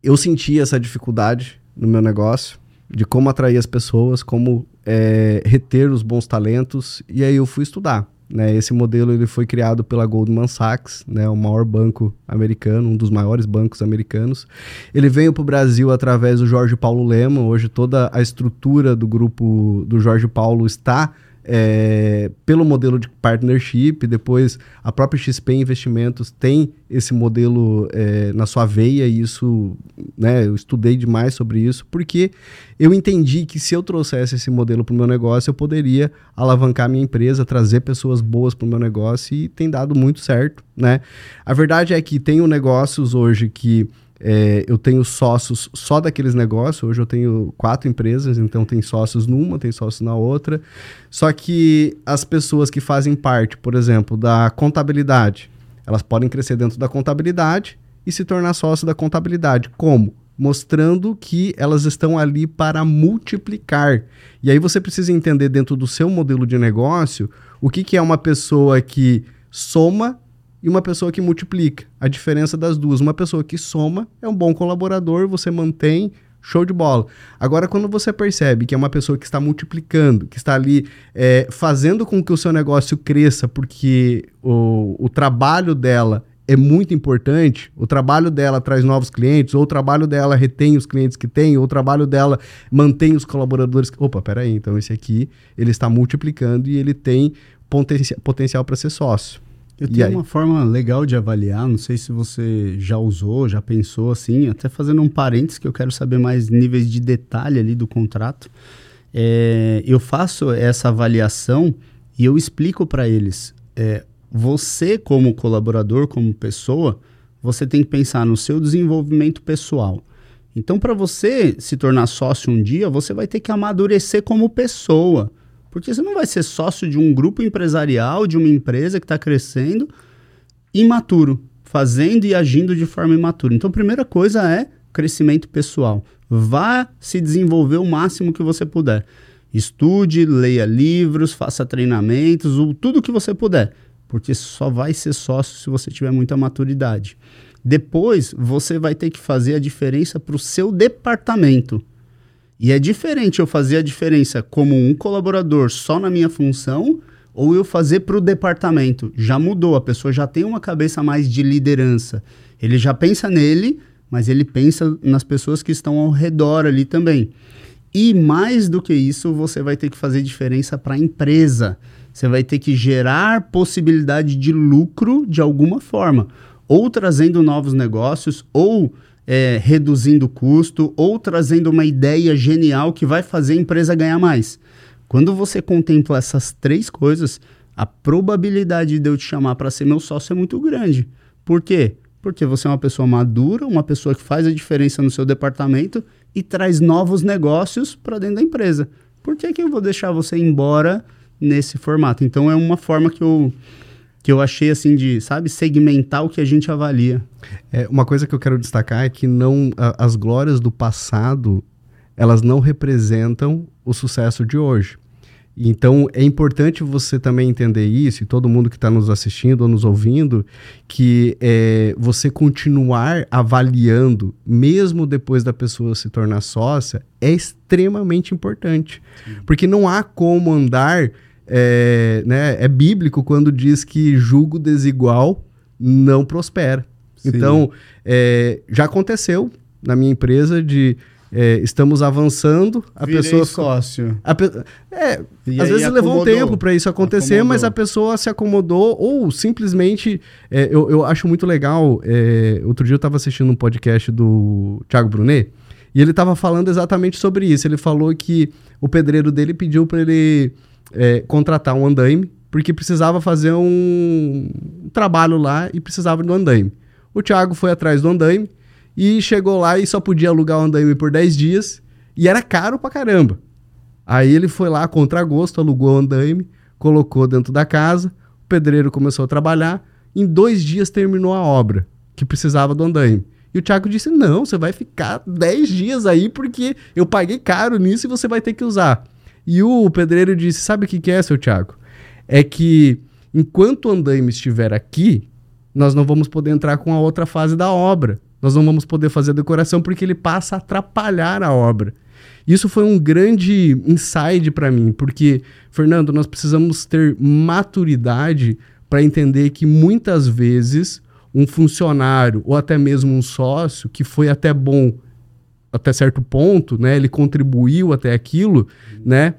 eu senti essa dificuldade no meu negócio, de como atrair as pessoas, como é, reter os bons talentos, e aí eu fui estudar. Né? Esse modelo ele foi criado pela Goldman Sachs, né? o maior banco americano, um dos maiores bancos americanos. Ele veio para o Brasil através do Jorge Paulo Lema. Hoje toda a estrutura do grupo do Jorge Paulo está é, pelo modelo de partnership, depois a própria XP Investimentos tem esse modelo é, na sua veia, e isso, né, eu estudei demais sobre isso, porque eu entendi que se eu trouxesse esse modelo para o meu negócio, eu poderia alavancar minha empresa, trazer pessoas boas para o meu negócio, e tem dado muito certo, né? A verdade é que tenho negócios hoje que é, eu tenho sócios só daqueles negócios. Hoje eu tenho quatro empresas, então tem sócios numa, tem sócios na outra. Só que as pessoas que fazem parte, por exemplo, da contabilidade, elas podem crescer dentro da contabilidade e se tornar sócio da contabilidade. Como? Mostrando que elas estão ali para multiplicar. E aí você precisa entender dentro do seu modelo de negócio o que, que é uma pessoa que soma e uma pessoa que multiplica. A diferença das duas, uma pessoa que soma é um bom colaborador, você mantém, show de bola. Agora, quando você percebe que é uma pessoa que está multiplicando, que está ali é, fazendo com que o seu negócio cresça, porque o, o trabalho dela é muito importante, o trabalho dela traz novos clientes, ou o trabalho dela retém os clientes que tem, ou o trabalho dela mantém os colaboradores. Opa, peraí, então esse aqui ele está multiplicando e ele tem potencial para ser sócio. Eu tenho uma forma legal de avaliar, não sei se você já usou, já pensou assim, até fazendo um parênteses que eu quero saber mais níveis de detalhe ali do contrato. É, eu faço essa avaliação e eu explico para eles. É, você, como colaborador, como pessoa, você tem que pensar no seu desenvolvimento pessoal. Então, para você se tornar sócio um dia, você vai ter que amadurecer como pessoa. Porque você não vai ser sócio de um grupo empresarial, de uma empresa que está crescendo, imaturo, fazendo e agindo de forma imatura. Então, a primeira coisa é crescimento pessoal. Vá se desenvolver o máximo que você puder. Estude, leia livros, faça treinamentos, tudo que você puder, porque só vai ser sócio se você tiver muita maturidade. Depois, você vai ter que fazer a diferença para o seu departamento. E é diferente eu fazer a diferença como um colaborador só na minha função ou eu fazer para o departamento. Já mudou, a pessoa já tem uma cabeça mais de liderança. Ele já pensa nele, mas ele pensa nas pessoas que estão ao redor ali também. E mais do que isso, você vai ter que fazer diferença para a empresa. Você vai ter que gerar possibilidade de lucro de alguma forma, ou trazendo novos negócios, ou é, reduzindo custo, ou trazendo uma ideia genial que vai fazer a empresa ganhar mais. Quando você contempla essas três coisas, a probabilidade de eu te chamar para ser meu sócio é muito grande. Por quê? Porque você é uma pessoa madura, uma pessoa que faz a diferença no seu departamento e traz novos negócios para dentro da empresa. Por que, que eu vou deixar você embora nesse formato? Então é uma forma que eu que eu achei assim de, sabe, segmentar o que a gente avalia. É, uma coisa que eu quero destacar é que não a, as glórias do passado, elas não representam o sucesso de hoje. Então é importante você também entender isso, e todo mundo que está nos assistindo ou nos ouvindo, que é, você continuar avaliando, mesmo depois da pessoa se tornar sócia, é extremamente importante. Sim. Porque não há como andar. É, né, é bíblico quando diz que julgo desigual não prospera. Sim. Então, é, já aconteceu na minha empresa de é, estamos avançando, a Virei pessoa sócio. A pe... É, às vezes levou um tempo para isso acontecer, acomodou. mas a pessoa se acomodou ou simplesmente é, eu, eu acho muito legal. É, outro dia eu estava assistindo um podcast do Thiago Brunet e ele estava falando exatamente sobre isso. Ele falou que o pedreiro dele pediu para ele é, contratar um andaime porque precisava fazer um trabalho lá e precisava do andaime. O Thiago foi atrás do andaime e chegou lá e só podia alugar o andaime por 10 dias. E era caro pra caramba. Aí ele foi lá contra gosto, alugou o andaime, colocou dentro da casa. O pedreiro começou a trabalhar. Em dois dias terminou a obra que precisava do andaime. E o Thiago disse: Não, você vai ficar 10 dias aí porque eu paguei caro nisso e você vai ter que usar. E o pedreiro disse: Sabe o que, que é, seu Thiago? É que enquanto o andaime estiver aqui, nós não vamos poder entrar com a outra fase da obra nós não vamos poder fazer a decoração porque ele passa a atrapalhar a obra. Isso foi um grande insight para mim, porque, Fernando, nós precisamos ter maturidade para entender que muitas vezes um funcionário ou até mesmo um sócio que foi até bom até certo ponto, né, ele contribuiu até aquilo, né,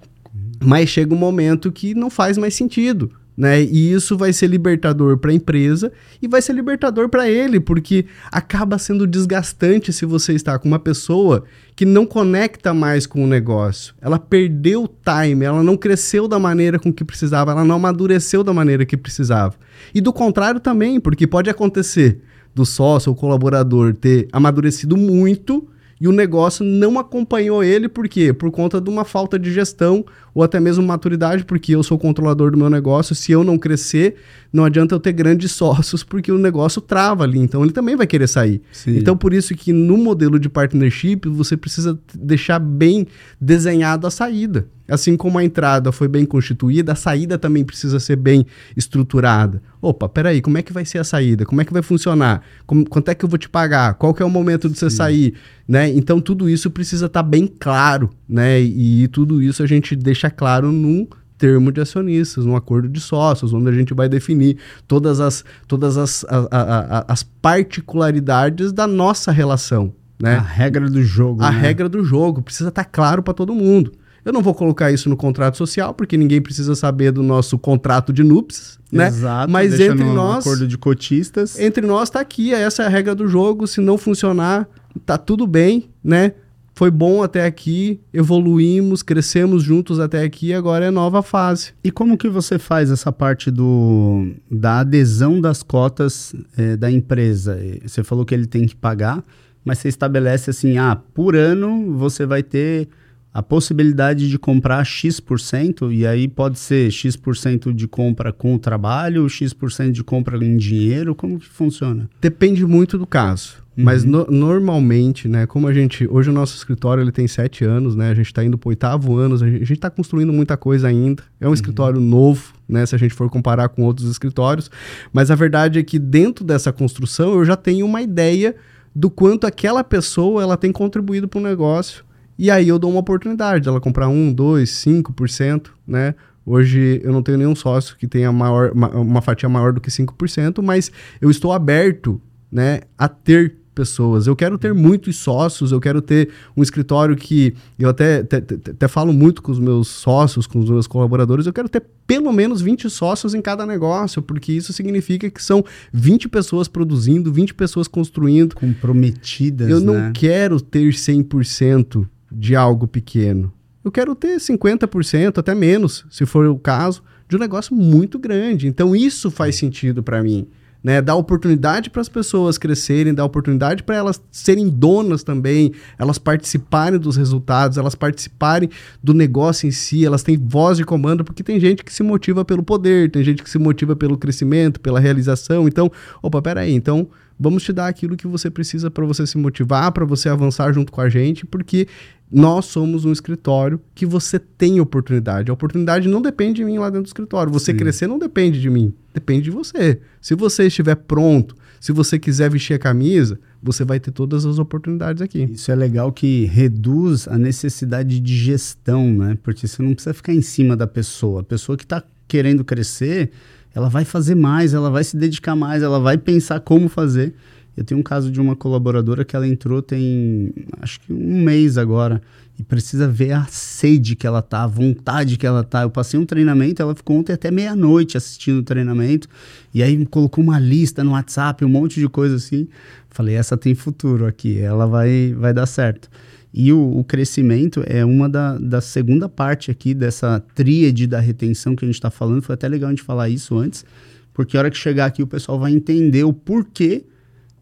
mas chega um momento que não faz mais sentido. Né? E isso vai ser libertador para a empresa e vai ser libertador para ele, porque acaba sendo desgastante se você está com uma pessoa que não conecta mais com o negócio. Ela perdeu o time, ela não cresceu da maneira com que precisava, ela não amadureceu da maneira que precisava. E do contrário também, porque pode acontecer do sócio ou colaborador ter amadurecido muito e o negócio não acompanhou ele, por quê? Por conta de uma falta de gestão ou até mesmo maturidade, porque eu sou controlador do meu negócio. Se eu não crescer, não adianta eu ter grandes sócios, porque o negócio trava ali. Então ele também vai querer sair. Sim. Então por isso que no modelo de partnership você precisa deixar bem desenhado a saída. Assim como a entrada foi bem constituída, a saída também precisa ser bem estruturada. Opa, peraí, como é que vai ser a saída? Como é que vai funcionar? Como, quanto é que eu vou te pagar? Qual que é o momento de você Sim. sair? Né? Então tudo isso precisa estar tá bem claro, né? E tudo isso a gente deixa claro num termo de acionistas, num acordo de sócios, onde a gente vai definir todas as, todas as, a, a, a, as particularidades da nossa relação. Né? A regra do jogo. A né? regra do jogo precisa estar tá claro para todo mundo. Eu não vou colocar isso no contrato social, porque ninguém precisa saber do nosso contrato de núpcias, né? Exato, Mas entre nós. acordo de cotistas. Entre nós está aqui, essa é a regra do jogo. Se não funcionar, tá tudo bem, né? Foi bom até aqui, evoluímos, crescemos juntos até aqui, agora é nova fase. E como que você faz essa parte do, da adesão das cotas é, da empresa? Você falou que ele tem que pagar, mas você estabelece assim, ah, por ano você vai ter a possibilidade de comprar X%, e aí pode ser X% de compra com o trabalho, X% de compra em dinheiro, como que funciona? Depende muito do caso. Uhum. Mas no, normalmente, né, como a gente. Hoje o nosso escritório ele tem sete anos, né? A gente está indo para o oitavo ano, a gente está construindo muita coisa ainda. É um uhum. escritório novo, né? Se a gente for comparar com outros escritórios. Mas a verdade é que dentro dessa construção eu já tenho uma ideia do quanto aquela pessoa ela tem contribuído para o negócio e aí eu dou uma oportunidade dela comprar 1, 2, 5%, né? Hoje eu não tenho nenhum sócio que tenha maior, uma, uma fatia maior do que 5%, mas eu estou aberto né, a ter pessoas. Eu quero ter muitos sócios, eu quero ter um escritório que. Eu até, até, até, falo muito com os meus sócios, com os meus colaboradores, eu quero ter pelo menos 20 sócios em cada negócio, porque isso significa que são 20 pessoas produzindo, 20 pessoas construindo. Comprometidas. Eu não né? quero ter 100% de algo pequeno. Eu quero ter 50%, até menos, se for o caso, de um negócio muito grande. Então isso faz sentido para mim. Né, dar oportunidade para as pessoas crescerem, dar oportunidade para elas serem donas também, elas participarem dos resultados, elas participarem do negócio em si, elas têm voz de comando, porque tem gente que se motiva pelo poder, tem gente que se motiva pelo crescimento, pela realização. Então, opa, peraí, então vamos te dar aquilo que você precisa para você se motivar, para você avançar junto com a gente, porque nós somos um escritório que você tem oportunidade. A oportunidade não depende de mim lá dentro do escritório. Você Sim. crescer não depende de mim, depende de você. Se você estiver pronto, se você quiser vestir a camisa, você vai ter todas as oportunidades aqui. Isso é legal que reduz a necessidade de gestão, né? Porque você não precisa ficar em cima da pessoa. A pessoa que está querendo crescer, ela vai fazer mais, ela vai se dedicar mais, ela vai pensar como fazer. Eu tenho um caso de uma colaboradora que ela entrou tem acho que um mês agora e precisa ver a sede que ela tá, a vontade que ela tá. Eu passei um treinamento, ela ficou ontem até meia-noite assistindo o treinamento e aí colocou uma lista no WhatsApp, um monte de coisa assim. Falei, essa tem futuro aqui, ela vai, vai dar certo. E o, o crescimento é uma da, da segunda parte aqui dessa tríade da retenção que a gente está falando. Foi até legal a gente falar isso antes, porque a hora que chegar aqui o pessoal vai entender o porquê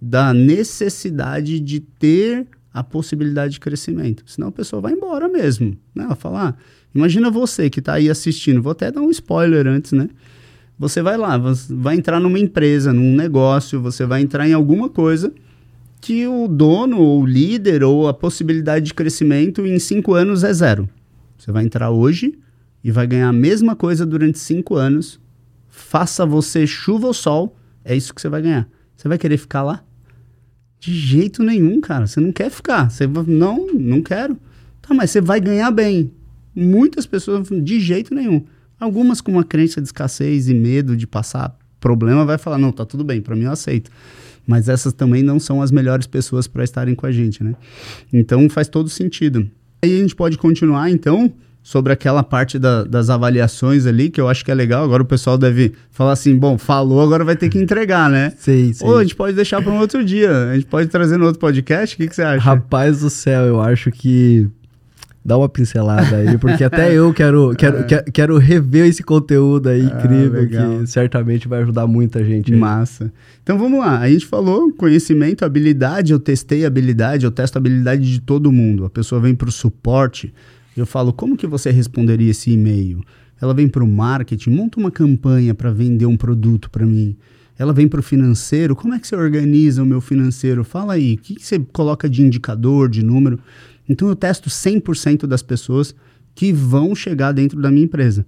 da necessidade de ter a possibilidade de crescimento. Senão a pessoa vai embora mesmo. Né? Ela fala, ah, imagina você que está aí assistindo, vou até dar um spoiler antes, né? Você vai lá, vai entrar numa empresa, num negócio, você vai entrar em alguma coisa que o dono, ou o líder, ou a possibilidade de crescimento em cinco anos é zero. Você vai entrar hoje e vai ganhar a mesma coisa durante cinco anos. Faça você chuva ou sol, é isso que você vai ganhar. Você vai querer ficar lá? De jeito nenhum, cara. Você não quer ficar. Você não, não quero. Tá, mas você vai ganhar bem. Muitas pessoas, de jeito nenhum. Algumas com uma crença de escassez e medo de passar problema, vai falar: não, tá tudo bem, para mim eu aceito. Mas essas também não são as melhores pessoas para estarem com a gente, né? Então faz todo sentido. Aí a gente pode continuar, então, sobre aquela parte da, das avaliações ali, que eu acho que é legal. Agora o pessoal deve falar assim: bom, falou, agora vai ter que entregar, né? Sim, sim. Ou a gente pode deixar para um outro dia. A gente pode trazer no outro podcast. O que, que você acha? Rapaz do céu, eu acho que. Dá uma pincelada aí, porque até eu quero, quero, é. quero, quero, rever esse conteúdo aí ah, incrível, que certamente vai ajudar muita gente. Aí. Massa. Então vamos lá. A gente falou conhecimento, habilidade. Eu testei habilidade, eu testo habilidade de todo mundo. A pessoa vem para o suporte eu falo, como que você responderia esse e-mail? Ela vem para o marketing, monta uma campanha para vender um produto para mim. Ela vem para o financeiro, como é que você organiza o meu financeiro? Fala aí, o que, que você coloca de indicador, de número? Então eu testo 100% das pessoas que vão chegar dentro da minha empresa.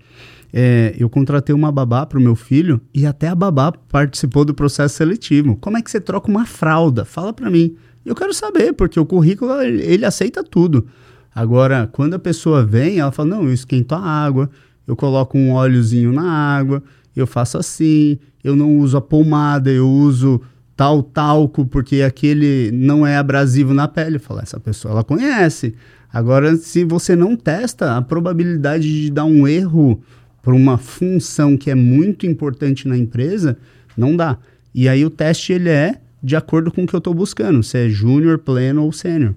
É, eu contratei uma babá para o meu filho e até a babá participou do processo seletivo. Como é que você troca uma fralda? Fala para mim. Eu quero saber, porque o currículo ele aceita tudo. Agora, quando a pessoa vem, ela fala: não, eu esquento a água, eu coloco um óleozinho na água, eu faço assim, eu não uso a pomada, eu uso tal talco, porque aquele não é abrasivo na pele. Fala, essa pessoa ela conhece. Agora, se você não testa, a probabilidade de dar um erro para uma função que é muito importante na empresa, não dá. E aí o teste ele é de acordo com o que eu estou buscando, se é júnior, pleno ou sênior.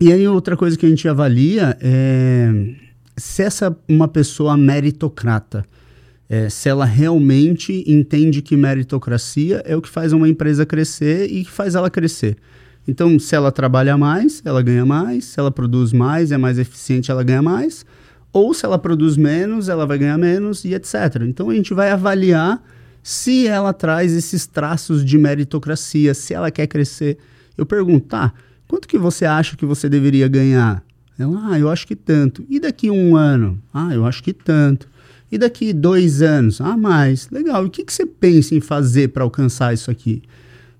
E aí outra coisa que a gente avalia é se essa uma pessoa meritocrata, é, se ela realmente entende que meritocracia é o que faz uma empresa crescer e que faz ela crescer. Então, se ela trabalha mais, ela ganha mais. Se ela produz mais, é mais eficiente, ela ganha mais. Ou se ela produz menos, ela vai ganhar menos e etc. Então, a gente vai avaliar se ela traz esses traços de meritocracia, se ela quer crescer. Eu pergunto, tá, quanto que você acha que você deveria ganhar? Ela, ah, eu acho que tanto. E daqui um ano? Ah, eu acho que tanto. E daqui dois anos? Ah, mais. Legal. E o que, que você pensa em fazer para alcançar isso aqui?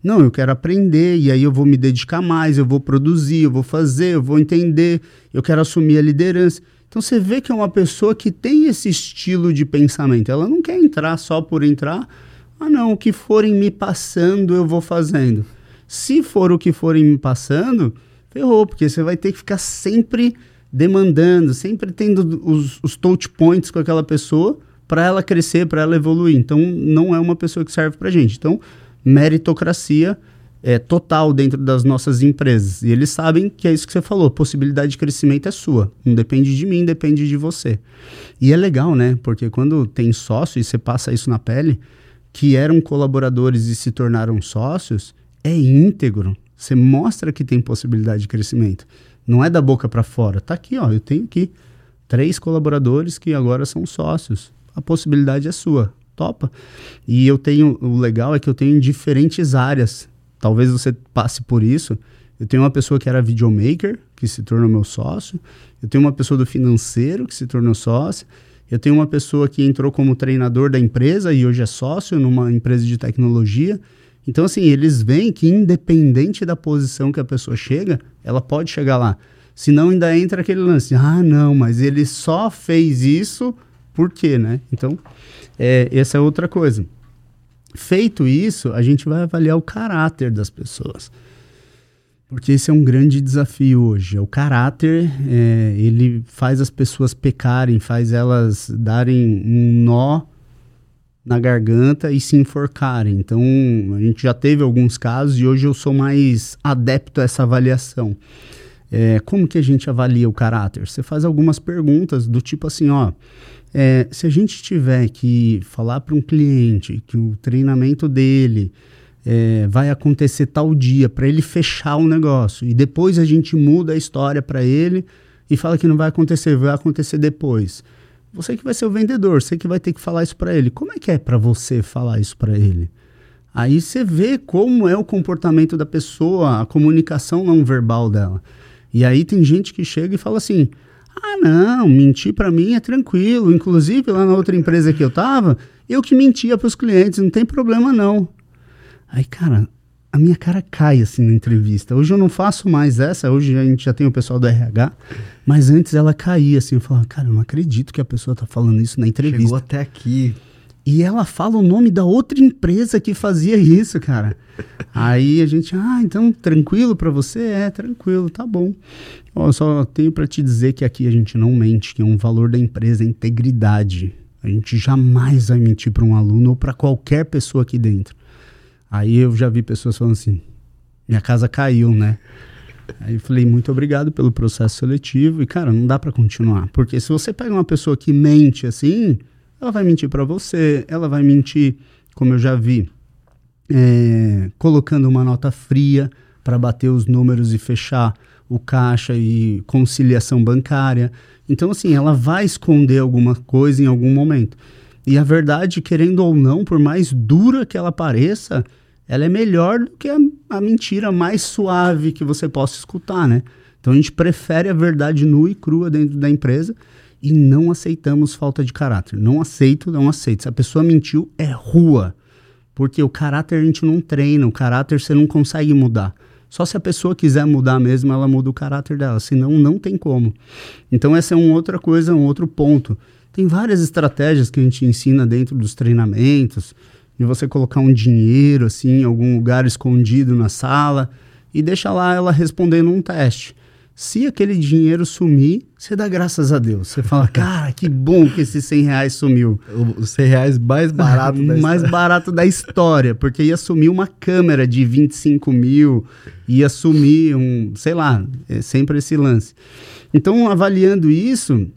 Não, eu quero aprender e aí eu vou me dedicar mais, eu vou produzir, eu vou fazer, eu vou entender, eu quero assumir a liderança. Então você vê que é uma pessoa que tem esse estilo de pensamento. Ela não quer entrar só por entrar. Ah, não, o que forem me passando eu vou fazendo. Se for o que forem me passando, ferrou, porque você vai ter que ficar sempre demandando, sempre tendo os, os touch points com aquela pessoa para ela crescer, para ela evoluir. Então, não é uma pessoa que serve para gente. Então, meritocracia é total dentro das nossas empresas. E eles sabem que é isso que você falou, possibilidade de crescimento é sua. Não depende de mim, depende de você. E é legal, né? Porque quando tem sócio e você passa isso na pele, que eram colaboradores e se tornaram sócios, é íntegro. Você mostra que tem possibilidade de crescimento. Não é da boca para fora. Tá aqui, ó. Eu tenho aqui três colaboradores que agora são sócios. A possibilidade é sua. Topa. E eu tenho. O legal é que eu tenho em diferentes áreas. Talvez você passe por isso. Eu tenho uma pessoa que era videomaker, que se tornou meu sócio. Eu tenho uma pessoa do financeiro, que se tornou sócio. Eu tenho uma pessoa que entrou como treinador da empresa e hoje é sócio numa empresa de tecnologia. Então, assim, eles veem que independente da posição que a pessoa chega, ela pode chegar lá. Senão ainda entra aquele lance, ah, não, mas ele só fez isso por quê, né? Então, é, essa é outra coisa. Feito isso, a gente vai avaliar o caráter das pessoas. Porque esse é um grande desafio hoje. O caráter, é, ele faz as pessoas pecarem, faz elas darem um nó na garganta e se enforcarem. Então, a gente já teve alguns casos e hoje eu sou mais adepto a essa avaliação. É, como que a gente avalia o caráter? Você faz algumas perguntas do tipo assim, ó, é, se a gente tiver que falar para um cliente que o treinamento dele é, vai acontecer tal dia para ele fechar o negócio e depois a gente muda a história para ele e fala que não vai acontecer, vai acontecer depois você que vai ser o vendedor, você que vai ter que falar isso para ele. Como é que é para você falar isso para ele? Aí você vê como é o comportamento da pessoa, a comunicação não verbal dela. E aí tem gente que chega e fala assim: "Ah, não, mentir para mim é tranquilo. Inclusive lá na outra empresa que eu tava, eu que mentia para os clientes, não tem problema não". Aí, cara, a minha cara cai assim na entrevista. Hoje eu não faço mais essa, hoje a gente já tem o pessoal do RH, mas antes ela caía assim, eu falava, cara, eu não acredito que a pessoa tá falando isso na entrevista. Chegou até aqui. E ela fala o nome da outra empresa que fazia isso, cara. Aí a gente, ah, então tranquilo para você? É, tranquilo, tá bom. Ó, só tenho para te dizer que aqui a gente não mente, que é um valor da empresa, é integridade. A gente jamais vai mentir para um aluno ou para qualquer pessoa aqui dentro. Aí eu já vi pessoas falando assim: minha casa caiu, né? Aí eu falei, muito obrigado pelo processo seletivo. E, cara, não dá para continuar. Porque se você pega uma pessoa que mente assim, ela vai mentir para você, ela vai mentir, como eu já vi, é, colocando uma nota fria para bater os números e fechar o caixa e conciliação bancária. Então, assim, ela vai esconder alguma coisa em algum momento. E a verdade, querendo ou não, por mais dura que ela pareça, ela é melhor do que a, a mentira mais suave que você possa escutar, né? Então a gente prefere a verdade nua e crua dentro da empresa e não aceitamos falta de caráter. Não aceito, não aceito. Se a pessoa mentiu, é rua. Porque o caráter a gente não treina, o caráter você não consegue mudar. Só se a pessoa quiser mudar mesmo, ela muda o caráter dela, senão não tem como. Então essa é uma outra coisa, um outro ponto. Tem várias estratégias que a gente ensina dentro dos treinamentos, de você colocar um dinheiro assim em algum lugar escondido na sala e deixa lá ela respondendo um teste. Se aquele dinheiro sumir, você dá graças a Deus. Você fala, cara, que bom que esses 100 reais sumiu. Os 100 reais mais barato da Mais história. barato da história, porque ia sumir uma câmera de 25 mil, ia sumir um, sei lá, é sempre esse lance. Então, avaliando isso,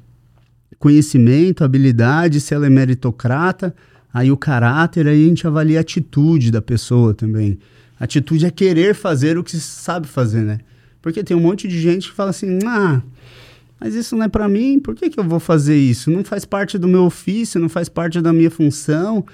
conhecimento, habilidade, se ela é meritocrata, aí o caráter, aí a gente avalia a atitude da pessoa também. Atitude é querer fazer o que se sabe fazer, né? Porque tem um monte de gente que fala assim, ah, mas isso não é para mim, por que, que eu vou fazer isso? Não faz parte do meu ofício, não faz parte da minha função.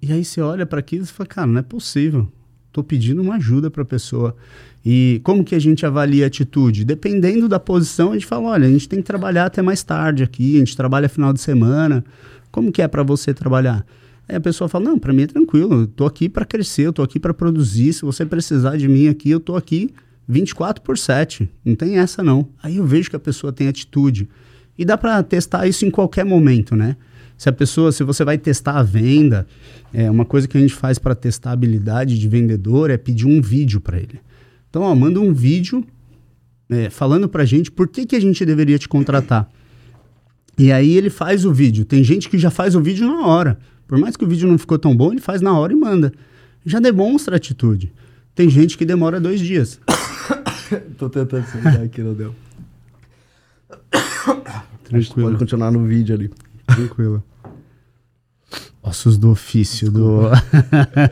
E aí você olha para aquilo e fala, cara, não é possível. Estou pedindo uma ajuda para a pessoa. E como que a gente avalia a atitude? Dependendo da posição, a gente fala, olha, a gente tem que trabalhar até mais tarde aqui, a gente trabalha final de semana. Como que é para você trabalhar? Aí a pessoa fala, não, para mim é tranquilo, eu tô aqui para crescer, eu tô aqui para produzir, se você precisar de mim aqui, eu tô aqui 24 por 7. Não tem essa não. Aí eu vejo que a pessoa tem atitude. E dá para testar isso em qualquer momento, né? Se a pessoa, se você vai testar a venda, é uma coisa que a gente faz para testar a habilidade de vendedor é pedir um vídeo para ele. Então, ó, manda um vídeo é, falando para a gente por que, que a gente deveria te contratar. E aí ele faz o vídeo. Tem gente que já faz o vídeo na hora. Por mais que o vídeo não ficou tão bom, ele faz na hora e manda. Já demonstra atitude. Tem gente que demora dois dias. Tô tentando sentar aqui, não deu. Tranquilo. Pode continuar no vídeo ali. Tranquilo. Ossos do ofício, do,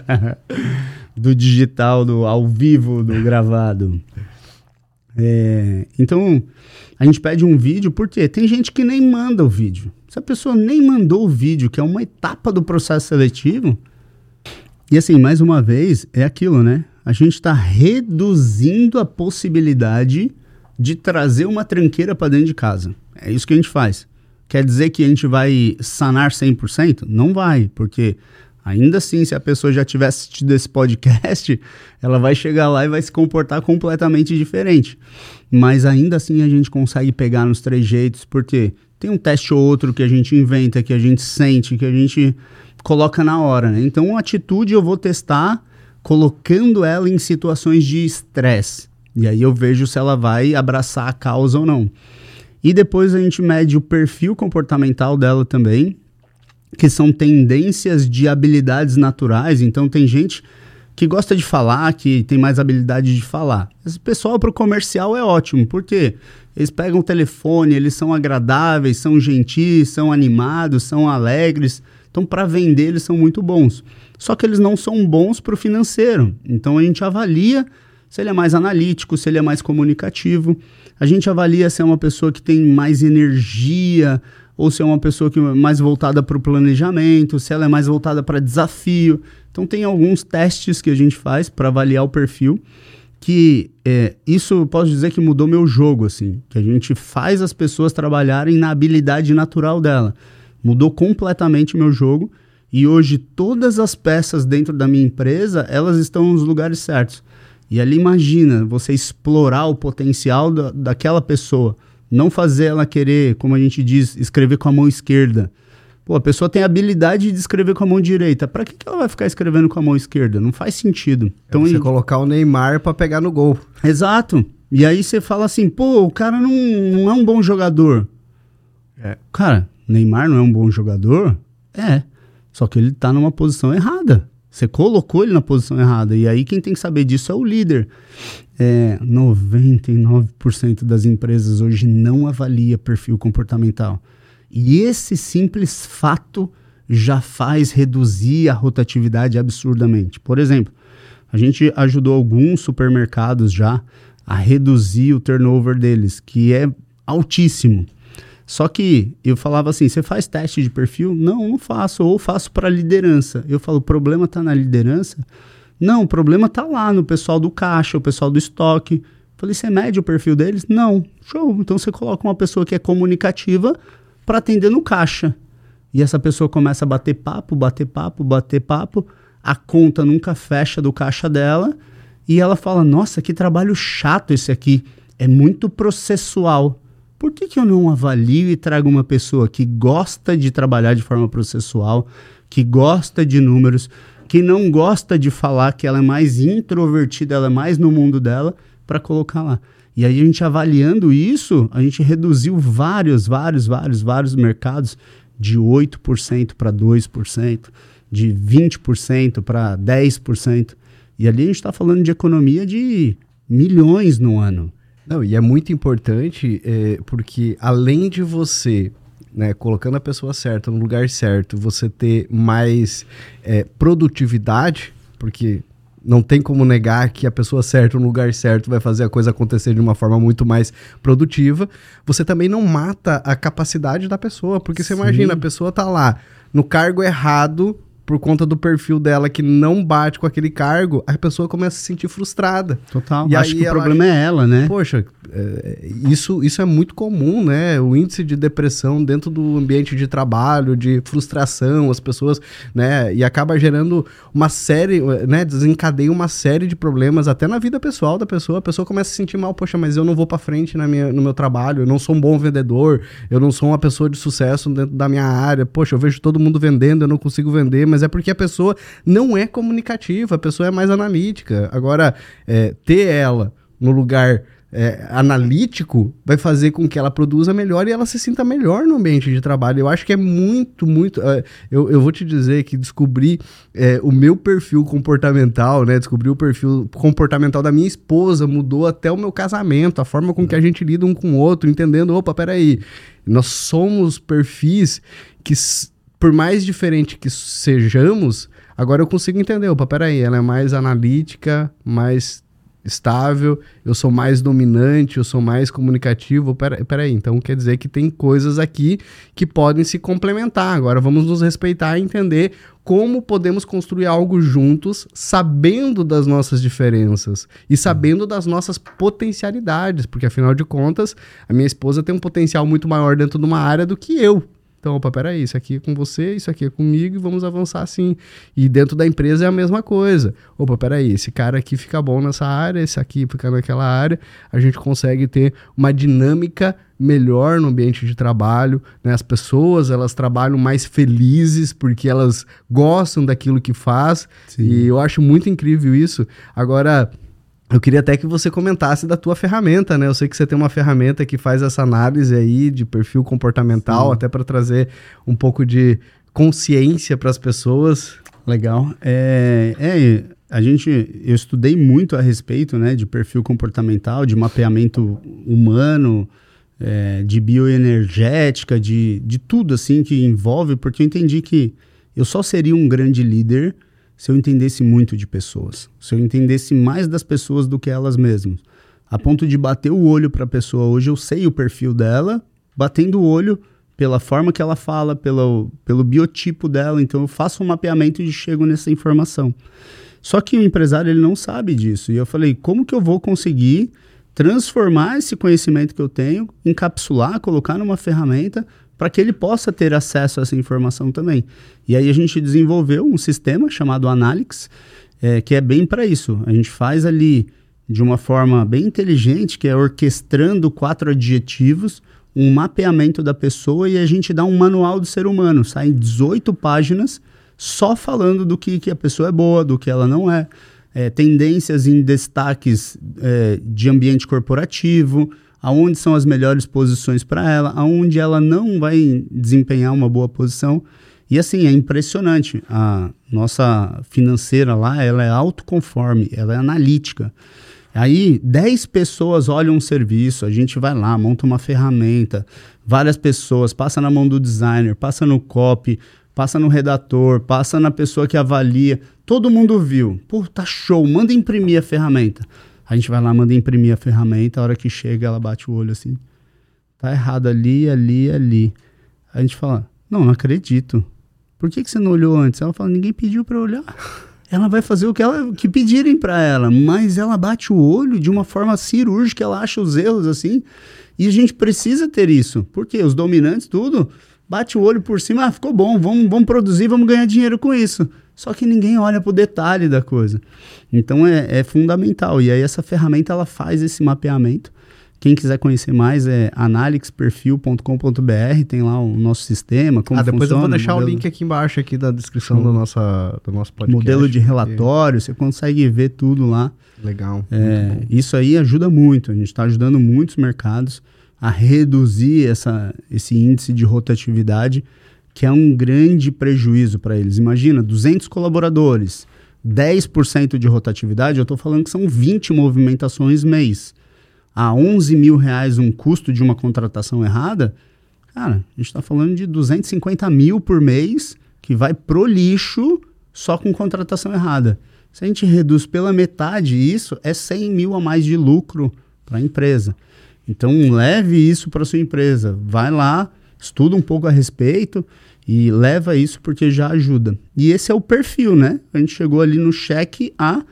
do digital, do ao vivo, do gravado. É, então, a gente pede um vídeo, porque tem gente que nem manda o vídeo. Se a pessoa nem mandou o vídeo, que é uma etapa do processo seletivo, e assim, mais uma vez, é aquilo, né? A gente está reduzindo a possibilidade de trazer uma tranqueira para dentro de casa. É isso que a gente faz. Quer dizer que a gente vai sanar 100%? Não vai, porque ainda assim, se a pessoa já tiver assistido esse podcast, ela vai chegar lá e vai se comportar completamente diferente. Mas ainda assim a gente consegue pegar nos três jeitos, porque tem um teste ou outro que a gente inventa, que a gente sente, que a gente coloca na hora, né? Então, atitude eu vou testar colocando ela em situações de estresse. E aí eu vejo se ela vai abraçar a causa ou não. E depois a gente mede o perfil comportamental dela também, que são tendências de habilidades naturais. Então tem gente que gosta de falar, que tem mais habilidade de falar. Esse pessoal para o comercial é ótimo, porque eles pegam o telefone, eles são agradáveis, são gentis, são animados, são alegres. Então, para vender, eles são muito bons. Só que eles não são bons para o financeiro. Então, a gente avalia se ele é mais analítico, se ele é mais comunicativo. A gente avalia se é uma pessoa que tem mais energia ou se é uma pessoa que é mais voltada para o planejamento, se ela é mais voltada para desafio. Então tem alguns testes que a gente faz para avaliar o perfil que é, isso posso dizer que mudou meu jogo, assim, que a gente faz as pessoas trabalharem na habilidade natural dela. Mudou completamente meu jogo e hoje todas as peças dentro da minha empresa, elas estão nos lugares certos. E ali imagina você explorar o potencial da, daquela pessoa, não fazer ela querer, como a gente diz, escrever com a mão esquerda. Pô, a pessoa tem a habilidade de escrever com a mão direita. Para que, que ela vai ficar escrevendo com a mão esquerda? Não faz sentido. Então, é você colocar o Neymar para pegar no gol. Exato. E aí você fala assim, pô, o cara não, não é um bom jogador. É. Cara, Neymar não é um bom jogador? É. Só que ele tá numa posição errada. Você colocou ele na posição errada. E aí quem tem que saber disso é o líder. É, 99% das empresas hoje não avalia perfil comportamental. E esse simples fato já faz reduzir a rotatividade absurdamente. Por exemplo, a gente ajudou alguns supermercados já a reduzir o turnover deles, que é altíssimo. Só que eu falava assim: você faz teste de perfil? Não, não faço. Ou faço para liderança. Eu falo: o problema está na liderança? Não, o problema está lá no pessoal do caixa, o pessoal do estoque. Falei: você mede o perfil deles? Não. Show. Então você coloca uma pessoa que é comunicativa para atender no caixa. E essa pessoa começa a bater papo, bater papo, bater papo. A conta nunca fecha do caixa dela. E ela fala: Nossa, que trabalho chato esse aqui. É muito processual. Por que, que eu não avalio e trago uma pessoa que gosta de trabalhar de forma processual, que gosta de números, que não gosta de falar, que ela é mais introvertida, ela é mais no mundo dela, para colocar lá? E aí a gente avaliando isso, a gente reduziu vários, vários, vários, vários mercados de 8% para 2%, de 20% para 10%. E ali a gente está falando de economia de milhões no ano. Não, e é muito importante é, porque além de você, né, colocando a pessoa certa no lugar certo, você ter mais é, produtividade, porque não tem como negar que a pessoa certa no lugar certo vai fazer a coisa acontecer de uma forma muito mais produtiva, você também não mata a capacidade da pessoa, porque Sim. você imagina, a pessoa tá lá no cargo errado, por conta do perfil dela que não bate com aquele cargo, a pessoa começa a se sentir frustrada. Total. E Acho que o problema acha, é ela, né? Poxa, é, isso, isso é muito comum, né? O índice de depressão dentro do ambiente de trabalho, de frustração, as pessoas, né? E acaba gerando uma série, né? Desencadeia uma série de problemas até na vida pessoal da pessoa. A pessoa começa a se sentir mal, poxa, mas eu não vou para frente na minha, no meu trabalho, eu não sou um bom vendedor, eu não sou uma pessoa de sucesso dentro da minha área. Poxa, eu vejo todo mundo vendendo, eu não consigo vender, mas é porque a pessoa não é comunicativa, a pessoa é mais analítica. Agora, é, ter ela no lugar é, analítico vai fazer com que ela produza melhor e ela se sinta melhor no ambiente de trabalho. Eu acho que é muito, muito. É, eu, eu vou te dizer que descobri é, o meu perfil comportamental, né? Descobri o perfil comportamental da minha esposa, mudou até o meu casamento, a forma com que a gente lida um com o outro, entendendo, opa, peraí, nós somos perfis que por mais diferente que sejamos, agora eu consigo entender, opa, peraí, ela é mais analítica, mais estável, eu sou mais dominante, eu sou mais comunicativo. Pera, peraí, então quer dizer que tem coisas aqui que podem se complementar. Agora vamos nos respeitar e entender como podemos construir algo juntos, sabendo das nossas diferenças e sabendo das nossas potencialidades, porque afinal de contas, a minha esposa tem um potencial muito maior dentro de uma área do que eu. Então, opa, peraí, isso aqui é com você, isso aqui é comigo e vamos avançar assim. E dentro da empresa é a mesma coisa. Opa, peraí, esse cara aqui fica bom nessa área, esse aqui fica naquela área. A gente consegue ter uma dinâmica melhor no ambiente de trabalho, né? As pessoas, elas trabalham mais felizes porque elas gostam daquilo que faz. Sim. E eu acho muito incrível isso. Agora, eu queria até que você comentasse da tua ferramenta, né? Eu sei que você tem uma ferramenta que faz essa análise aí de perfil comportamental, Sim. até para trazer um pouco de consciência para as pessoas. Legal. É, é, a gente, eu estudei muito a respeito, né, de perfil comportamental, de mapeamento humano, é, de bioenergética, de, de tudo assim que envolve, porque eu entendi que eu só seria um grande líder se eu entendesse muito de pessoas, se eu entendesse mais das pessoas do que elas mesmas. A ponto de bater o olho para a pessoa hoje, eu sei o perfil dela, batendo o olho pela forma que ela fala, pelo, pelo biotipo dela, então eu faço um mapeamento e chego nessa informação. Só que o empresário ele não sabe disso. E eu falei, como que eu vou conseguir transformar esse conhecimento que eu tenho, encapsular, colocar numa ferramenta para que ele possa ter acesso a essa informação também. E aí a gente desenvolveu um sistema chamado Analytics, é, que é bem para isso. A gente faz ali de uma forma bem inteligente, que é orquestrando quatro adjetivos, um mapeamento da pessoa e a gente dá um manual do ser humano. Saem 18 páginas só falando do que, que a pessoa é boa, do que ela não é. é tendências em destaques é, de ambiente corporativo, aonde são as melhores posições para ela, aonde ela não vai desempenhar uma boa posição. E assim, é impressionante. A nossa financeira lá, ela é autoconforme, ela é analítica. Aí, 10 pessoas olham um serviço, a gente vai lá, monta uma ferramenta, várias pessoas, passa na mão do designer, passa no copy, passa no redator, passa na pessoa que avalia. Todo mundo viu. Pô, tá show, manda imprimir a ferramenta. A gente vai lá, manda imprimir a ferramenta, a hora que chega, ela bate o olho assim. Tá errado ali, ali, ali. A gente fala, não, não acredito. Por que, que você não olhou antes? Ela fala, ninguém pediu para olhar. Ela vai fazer o que, ela, que pedirem para ela, mas ela bate o olho de uma forma cirúrgica, ela acha os erros assim. E a gente precisa ter isso. Porque os dominantes, tudo, bate o olho por cima, ah, ficou bom, vamos, vamos produzir, vamos ganhar dinheiro com isso. Só que ninguém olha para o detalhe da coisa. Então é, é, fundamental. E aí essa ferramenta ela faz esse mapeamento. Quem quiser conhecer mais é analixperfil.com.br, tem lá o nosso sistema, como ah, depois funciona, eu vou deixar modelo... o link aqui embaixo aqui da descrição do, nossa, do nosso podcast. Modelo de relatório, você consegue ver tudo lá. Legal. É, isso aí ajuda muito. A gente está ajudando muitos mercados a reduzir essa, esse índice de rotatividade que é um grande prejuízo para eles. Imagina, 200 colaboradores, 10% de rotatividade, eu estou falando que são 20 movimentações mês. A 11 mil reais um custo de uma contratação errada, cara, a gente está falando de 250 mil por mês que vai pro lixo só com contratação errada. Se a gente reduz pela metade isso, é 100 mil a mais de lucro para a empresa. Então, leve isso para sua empresa. Vai lá, estuda um pouco a respeito e leva isso porque já ajuda. E esse é o perfil, né? A gente chegou ali no cheque A,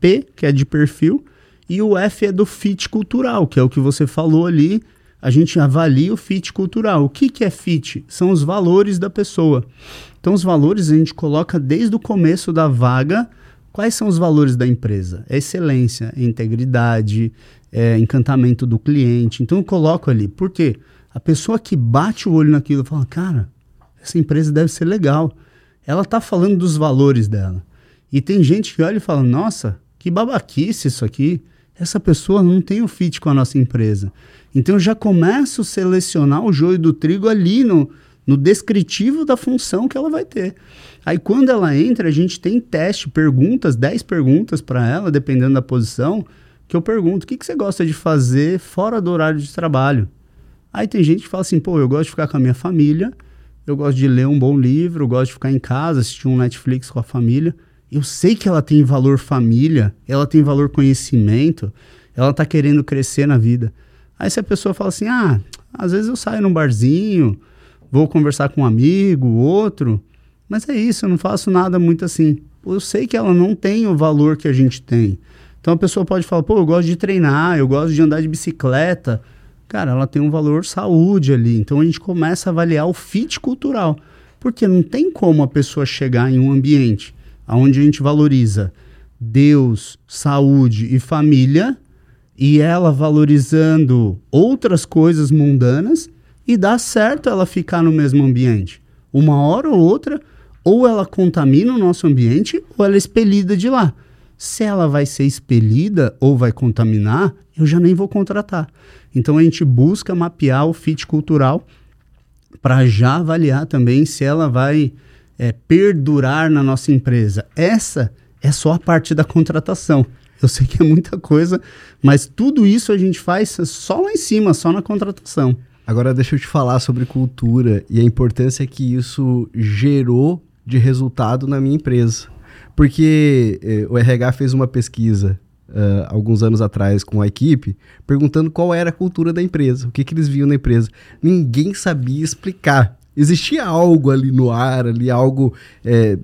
P, que é de perfil, e o F é do fit cultural, que é o que você falou ali. A gente avalia o fit cultural. O que, que é fit? São os valores da pessoa. Então, os valores a gente coloca desde o começo da vaga. Quais são os valores da empresa? É excelência, é integridade, é encantamento do cliente. Então, eu coloco ali. Por quê? A pessoa que bate o olho naquilo fala, cara, essa empresa deve ser legal. Ela está falando dos valores dela. E tem gente que olha e fala: nossa, que babaquice isso aqui. Essa pessoa não tem o fit com a nossa empresa. Então eu já começo a selecionar o joio do trigo ali no, no descritivo da função que ela vai ter. Aí quando ela entra, a gente tem teste, perguntas, 10 perguntas para ela, dependendo da posição, que eu pergunto: o que, que você gosta de fazer fora do horário de trabalho? Aí tem gente que fala assim: pô, eu gosto de ficar com a minha família eu gosto de ler um bom livro, gosto de ficar em casa, assistir um Netflix com a família. Eu sei que ela tem valor família, ela tem valor conhecimento, ela tá querendo crescer na vida. Aí se a pessoa fala assim: "Ah, às vezes eu saio num barzinho, vou conversar com um amigo, outro, mas é isso, eu não faço nada muito assim". Eu sei que ela não tem o valor que a gente tem. Então a pessoa pode falar: "Pô, eu gosto de treinar, eu gosto de andar de bicicleta" cara, ela tem um valor saúde ali. Então a gente começa a avaliar o fit cultural. Porque não tem como a pessoa chegar em um ambiente onde a gente valoriza Deus, saúde e família, e ela valorizando outras coisas mundanas, e dá certo ela ficar no mesmo ambiente. Uma hora ou outra, ou ela contamina o nosso ambiente, ou ela é expelida de lá. Se ela vai ser expelida ou vai contaminar, eu já nem vou contratar. Então a gente busca mapear o fit cultural para já avaliar também se ela vai é, perdurar na nossa empresa. Essa é só a parte da contratação. Eu sei que é muita coisa, mas tudo isso a gente faz só lá em cima, só na contratação. Agora deixa eu te falar sobre cultura e a importância que isso gerou de resultado na minha empresa. Porque eh, o RH fez uma pesquisa uh, alguns anos atrás com a equipe, perguntando qual era a cultura da empresa, o que, que eles viam na empresa. Ninguém sabia explicar. Existia algo ali no ar, ali algo é,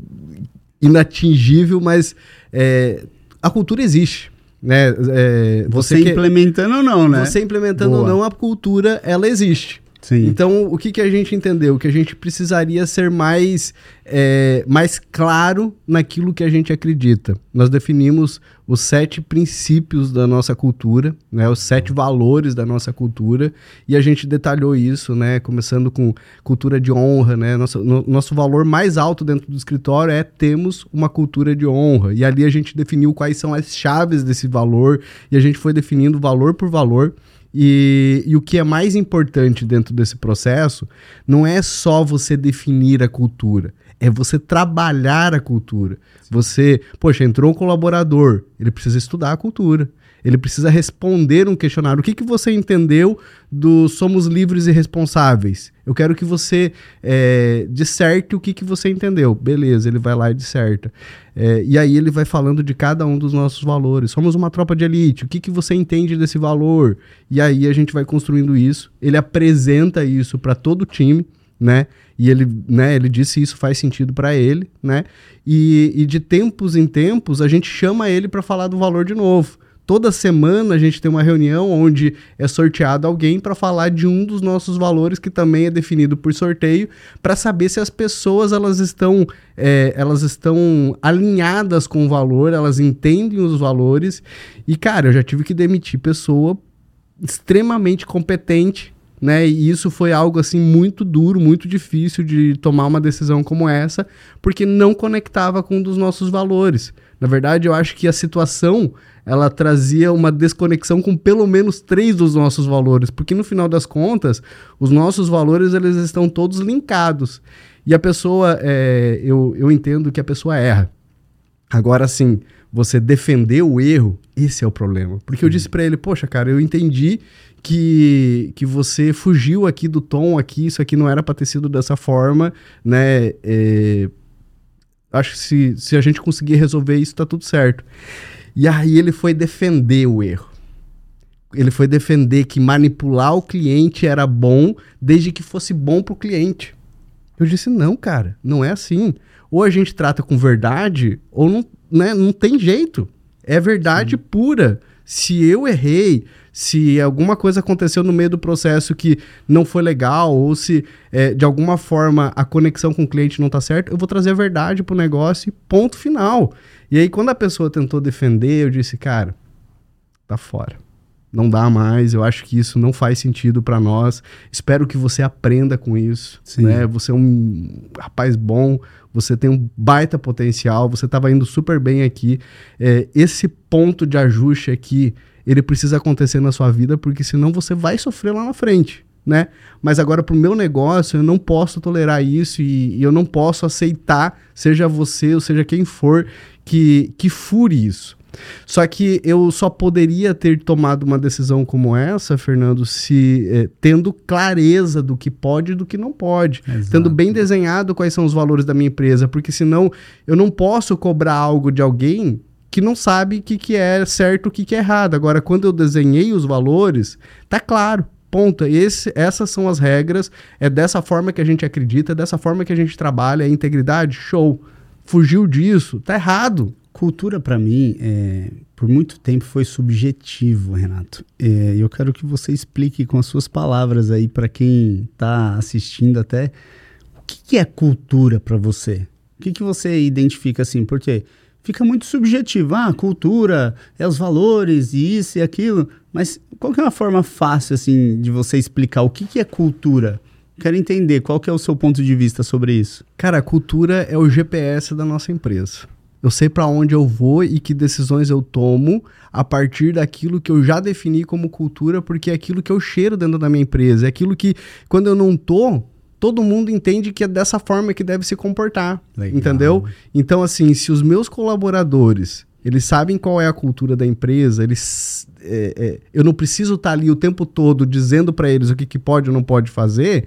inatingível, mas é, a cultura existe. Né? É, você, você implementando ou não, né? Você implementando Boa. ou não, a cultura ela existe. Sim. Então, o que, que a gente entendeu? Que a gente precisaria ser mais, é, mais claro naquilo que a gente acredita. Nós definimos os sete princípios da nossa cultura, né, os sete valores da nossa cultura, e a gente detalhou isso, né, começando com cultura de honra. Né, nosso, no, nosso valor mais alto dentro do escritório é temos uma cultura de honra. E ali a gente definiu quais são as chaves desse valor, e a gente foi definindo valor por valor. E, e, o que é mais importante dentro desse processo não é só você definir a cultura, é você trabalhar a cultura. Você, poxa, entrou um colaborador, ele precisa estudar a cultura. Ele precisa responder um questionário. O que, que você entendeu do Somos Livres e Responsáveis? Eu quero que você é, disserte o que, que você entendeu. Beleza, ele vai lá e disserta. É, e aí ele vai falando de cada um dos nossos valores. Somos uma tropa de elite. O que, que você entende desse valor? E aí a gente vai construindo isso. Ele apresenta isso para todo o time, né? E ele, né, ele disse isso faz sentido para ele, né? E, e de tempos em tempos a gente chama ele para falar do valor de novo. Toda semana a gente tem uma reunião onde é sorteado alguém para falar de um dos nossos valores que também é definido por sorteio, para saber se as pessoas elas estão é, elas estão alinhadas com o valor, elas entendem os valores. E cara, eu já tive que demitir pessoa extremamente competente né? E isso foi algo assim muito duro, muito difícil de tomar uma decisão como essa, porque não conectava com um dos nossos valores. Na verdade, eu acho que a situação ela trazia uma desconexão com pelo menos três dos nossos valores, porque no final das contas, os nossos valores eles estão todos linkados. E a pessoa, é, eu, eu entendo que a pessoa erra. Agora, sim, você defender o erro, esse é o problema. Porque eu disse para ele, poxa, cara, eu entendi que, que você fugiu aqui do tom aqui, isso aqui não era para ter sido dessa forma, né? É, acho que se, se a gente conseguir resolver isso, tá tudo certo. E aí ele foi defender o erro. Ele foi defender que manipular o cliente era bom desde que fosse bom para o cliente. Eu disse: não, cara, não é assim. Ou a gente trata com verdade, ou não, né, não tem jeito. É verdade Sim. pura. Se eu errei, se alguma coisa aconteceu no meio do processo que não foi legal, ou se é, de alguma forma a conexão com o cliente não está certa, eu vou trazer a verdade para o negócio e ponto final. E aí, quando a pessoa tentou defender, eu disse, cara, tá fora. Não dá mais, eu acho que isso não faz sentido para nós. Espero que você aprenda com isso. Né? Você é um rapaz bom, você tem um baita potencial, você estava indo super bem aqui. É, esse ponto de ajuste aqui ele precisa acontecer na sua vida, porque senão você vai sofrer lá na frente, né? Mas agora, para o meu negócio, eu não posso tolerar isso e, e, eu não posso aceitar, seja você ou seja quem for, que, que fure isso. Só que eu só poderia ter tomado uma decisão como essa, Fernando, se eh, tendo clareza do que pode e do que não pode, Exato. tendo bem desenhado quais são os valores da minha empresa, porque senão eu não posso cobrar algo de alguém que não sabe o que, que é certo o que, que é errado. Agora, quando eu desenhei os valores, tá claro. Ponto. Esse, essas são as regras. É dessa forma que a gente acredita, é dessa forma que a gente trabalha. É integridade? Show. Fugiu disso? Tá errado. Cultura, para mim, é, por muito tempo foi subjetivo, Renato. É, eu quero que você explique com as suas palavras aí para quem está assistindo até o que, que é cultura para você. O que, que você identifica assim? Porque fica muito subjetivo. Ah, cultura, é os valores, e isso e aquilo. Mas qual que é uma forma fácil, assim, de você explicar o que, que é cultura? Quero entender qual que é o seu ponto de vista sobre isso. Cara, a cultura é o GPS da nossa empresa. Eu sei para onde eu vou e que decisões eu tomo a partir daquilo que eu já defini como cultura, porque é aquilo que eu cheiro dentro da minha empresa. É aquilo que, quando eu não tô, todo mundo entende que é dessa forma que deve se comportar, Legal. entendeu? Então, assim, se os meus colaboradores eles sabem qual é a cultura da empresa, eles, é, é, eu não preciso estar ali o tempo todo dizendo para eles o que, que pode ou não pode fazer,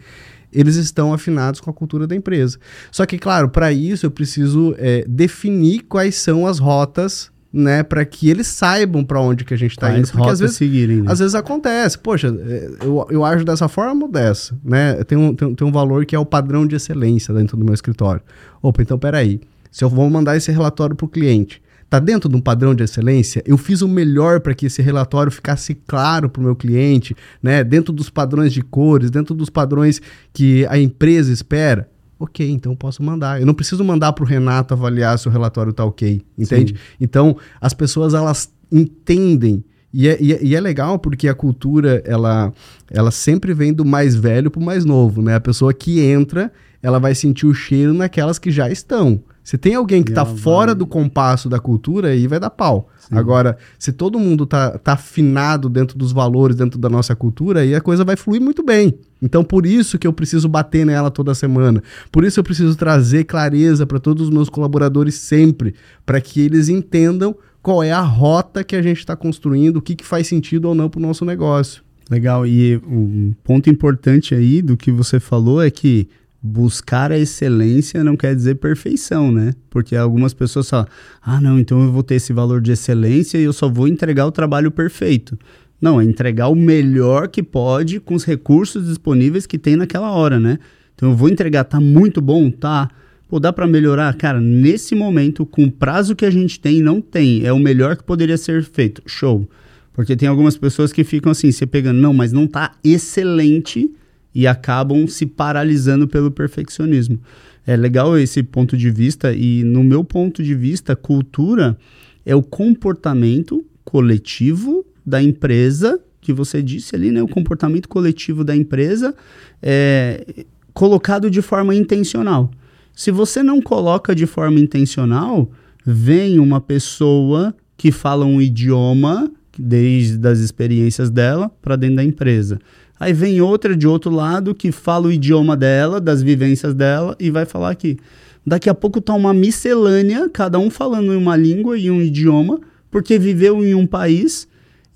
eles estão afinados com a cultura da empresa. Só que, claro, para isso eu preciso é, definir quais são as rotas né, para que eles saibam para onde que a gente está indo, porque às vezes, seguirem, né? às vezes acontece, poxa, é, eu, eu ajo dessa forma ou dessa, né, tem um, tem, tem um valor que é o padrão de excelência dentro do meu escritório. Opa, então peraí, se eu vou mandar esse relatório para o cliente, tá dentro de um padrão de excelência? Eu fiz o melhor para que esse relatório ficasse claro para o meu cliente, né, dentro dos padrões de cores, dentro dos padrões que a empresa espera? ok, então posso mandar. Eu não preciso mandar para o Renato avaliar se o relatório está ok, entende? Sim. Então, as pessoas, elas entendem e é, e é, e, é, legal porque a cultura, ela, ela sempre vem do mais velho para o mais novo, né? A pessoa que entra, ela vai sentir o cheiro naquelas que já estão. Se tem alguém que está fora do compasso da cultura, aí vai dar pau. Sim. Agora, se todo mundo tá, tá afinado dentro dos valores, dentro da nossa cultura, aí a coisa vai fluir muito bem. Então, por isso que eu preciso bater nela toda semana. Por isso eu preciso trazer clareza para todos os meus colaboradores sempre, para que eles entendam qual é a rota que a gente está construindo, o que, que faz sentido ou não para o nosso negócio. Legal, e um ponto importante aí do que você falou é que buscar a excelência não quer dizer perfeição, né? Porque algumas pessoas falam, ah, não, então eu vou ter esse valor de excelência e eu só vou entregar o trabalho perfeito. Não, é entregar o melhor que pode com os recursos disponíveis que tem naquela hora, né? Então eu vou entregar, tá muito bom, tá? Pô, dá para melhorar? Cara, nesse momento, com o prazo que a gente tem, não tem. É o melhor que poderia ser feito. Show. Porque tem algumas pessoas que ficam assim, você pegando, não, mas não tá excelente e acabam se paralisando pelo perfeccionismo. É legal esse ponto de vista e no meu ponto de vista, cultura é o comportamento coletivo da empresa que você disse ali, né? O comportamento coletivo da empresa é colocado de forma intencional. Se você não coloca de forma intencional, vem uma pessoa que fala um idioma desde as experiências dela para dentro da empresa. Aí vem outra de outro lado que fala o idioma dela, das vivências dela e vai falar aqui. Daqui a pouco tá uma miscelânea, cada um falando em uma língua e um idioma, porque viveu em um país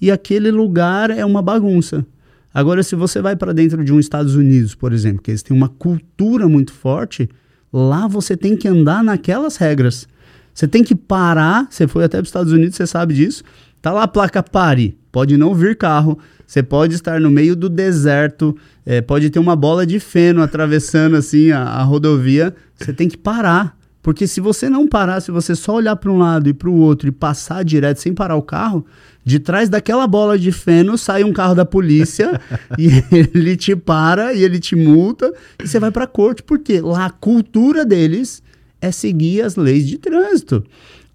e aquele lugar é uma bagunça. Agora, se você vai para dentro de um Estados Unidos, por exemplo, que eles têm uma cultura muito forte, Lá você tem que andar naquelas regras. Você tem que parar. Você foi até para os Estados Unidos, você sabe disso. Tá lá a placa pare. Pode não vir carro. Você pode estar no meio do deserto. É, pode ter uma bola de feno atravessando assim a, a rodovia. Você tem que parar. Porque se você não parar, se você só olhar para um lado e para o outro e passar direto sem parar o carro, de trás daquela bola de feno sai um carro da polícia e ele te para e ele te multa e você vai para a corte. Porque lá a cultura deles é seguir as leis de trânsito.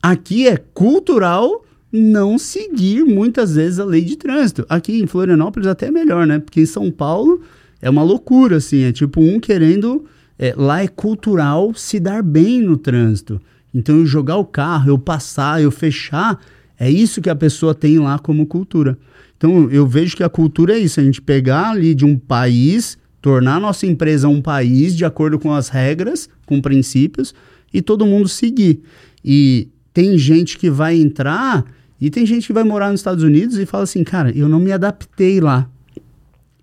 Aqui é cultural não seguir muitas vezes a lei de trânsito. Aqui em Florianópolis até é melhor, né? Porque em São Paulo é uma loucura, assim. É tipo um querendo. É, lá é cultural se dar bem no trânsito. Então eu jogar o carro, eu passar, eu fechar, é isso que a pessoa tem lá como cultura. Então eu vejo que a cultura é isso, a gente pegar ali de um país, tornar a nossa empresa um país de acordo com as regras, com princípios, e todo mundo seguir. E tem gente que vai entrar e tem gente que vai morar nos Estados Unidos e fala assim, cara, eu não me adaptei lá.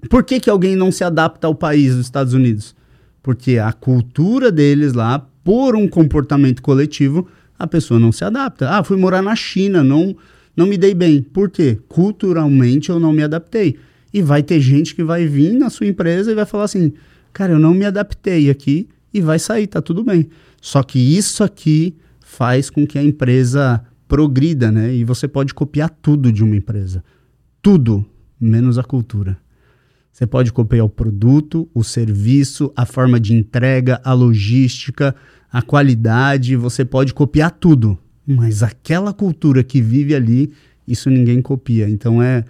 Por que, que alguém não se adapta ao país dos Estados Unidos? Porque a cultura deles lá, por um comportamento coletivo, a pessoa não se adapta. Ah, fui morar na China, não, não me dei bem. Por quê? Culturalmente eu não me adaptei. E vai ter gente que vai vir na sua empresa e vai falar assim: cara, eu não me adaptei aqui e vai sair, tá tudo bem. Só que isso aqui faz com que a empresa progrida, né? E você pode copiar tudo de uma empresa. Tudo, menos a cultura. Você pode copiar o produto, o serviço, a forma de entrega, a logística, a qualidade, você pode copiar tudo. Mas aquela cultura que vive ali, isso ninguém copia. Então é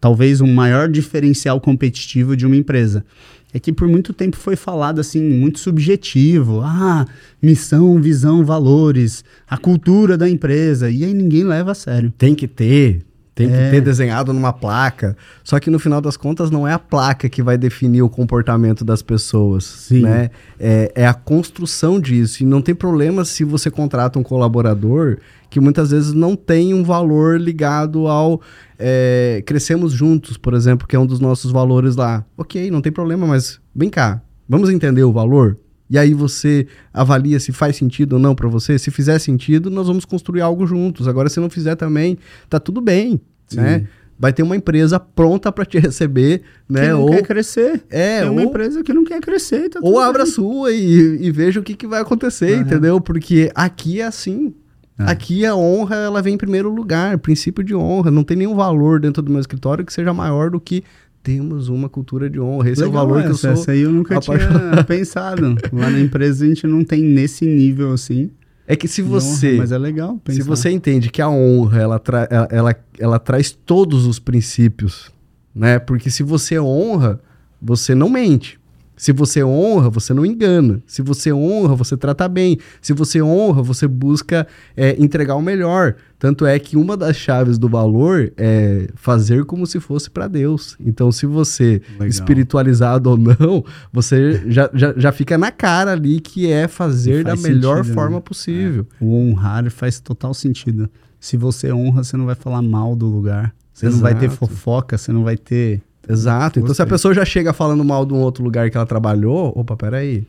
talvez o maior diferencial competitivo de uma empresa. É que por muito tempo foi falado assim, muito subjetivo. Ah, missão, visão, valores, a cultura da empresa. E aí ninguém leva a sério. Tem que ter, tem é. que ter desenhado numa placa. Só que no final das contas não é a placa que vai definir o comportamento das pessoas. Sim. Né? É, é a construção disso. E não tem problema se você contrata um colaborador que muitas vezes não tem um valor ligado ao é, crescemos juntos, por exemplo, que é um dos nossos valores lá. Ok, não tem problema, mas vem cá, vamos entender o valor? E aí você avalia se faz sentido ou não para você. Se fizer sentido, nós vamos construir algo juntos. Agora, se não fizer também, tá tudo bem, Sim. né? Vai ter uma empresa pronta para te receber, né? Que não ou quer crescer. É, Tem ou, uma empresa que não quer crescer. Tá ou abra a sua e, e, veja o que, que vai acontecer, ah, entendeu? É. Porque aqui é assim. É. Aqui a honra ela vem em primeiro lugar, princípio de honra. Não tem nenhum valor dentro do meu escritório que seja maior do que temos uma cultura de honra. Esse Legal, é o valor essa, que eu sou. Essa aí eu nunca apaixonado. tinha pensado. Lá na empresa a gente não tem nesse nível assim. É que se você. Honra, mas é legal. Pensar. Se você entende que a honra ela, tra ela, ela, ela traz todos os princípios, né? Porque se você honra, você não mente. Se você honra, você não engana. Se você honra, você trata bem. Se você honra, você busca é, entregar o melhor. Tanto é que uma das chaves do valor é fazer como se fosse para Deus. Então, se você, Legal. espiritualizado ou não, você já, já, já fica na cara ali que é fazer da melhor sentido, né? forma né? possível. É. O honrar faz total sentido. Se você honra, você não vai falar mal do lugar. Você Exato. não vai ter fofoca, você não vai ter Exato. Então, se a pessoa já chega falando mal de um outro lugar que ela trabalhou, opa, peraí. O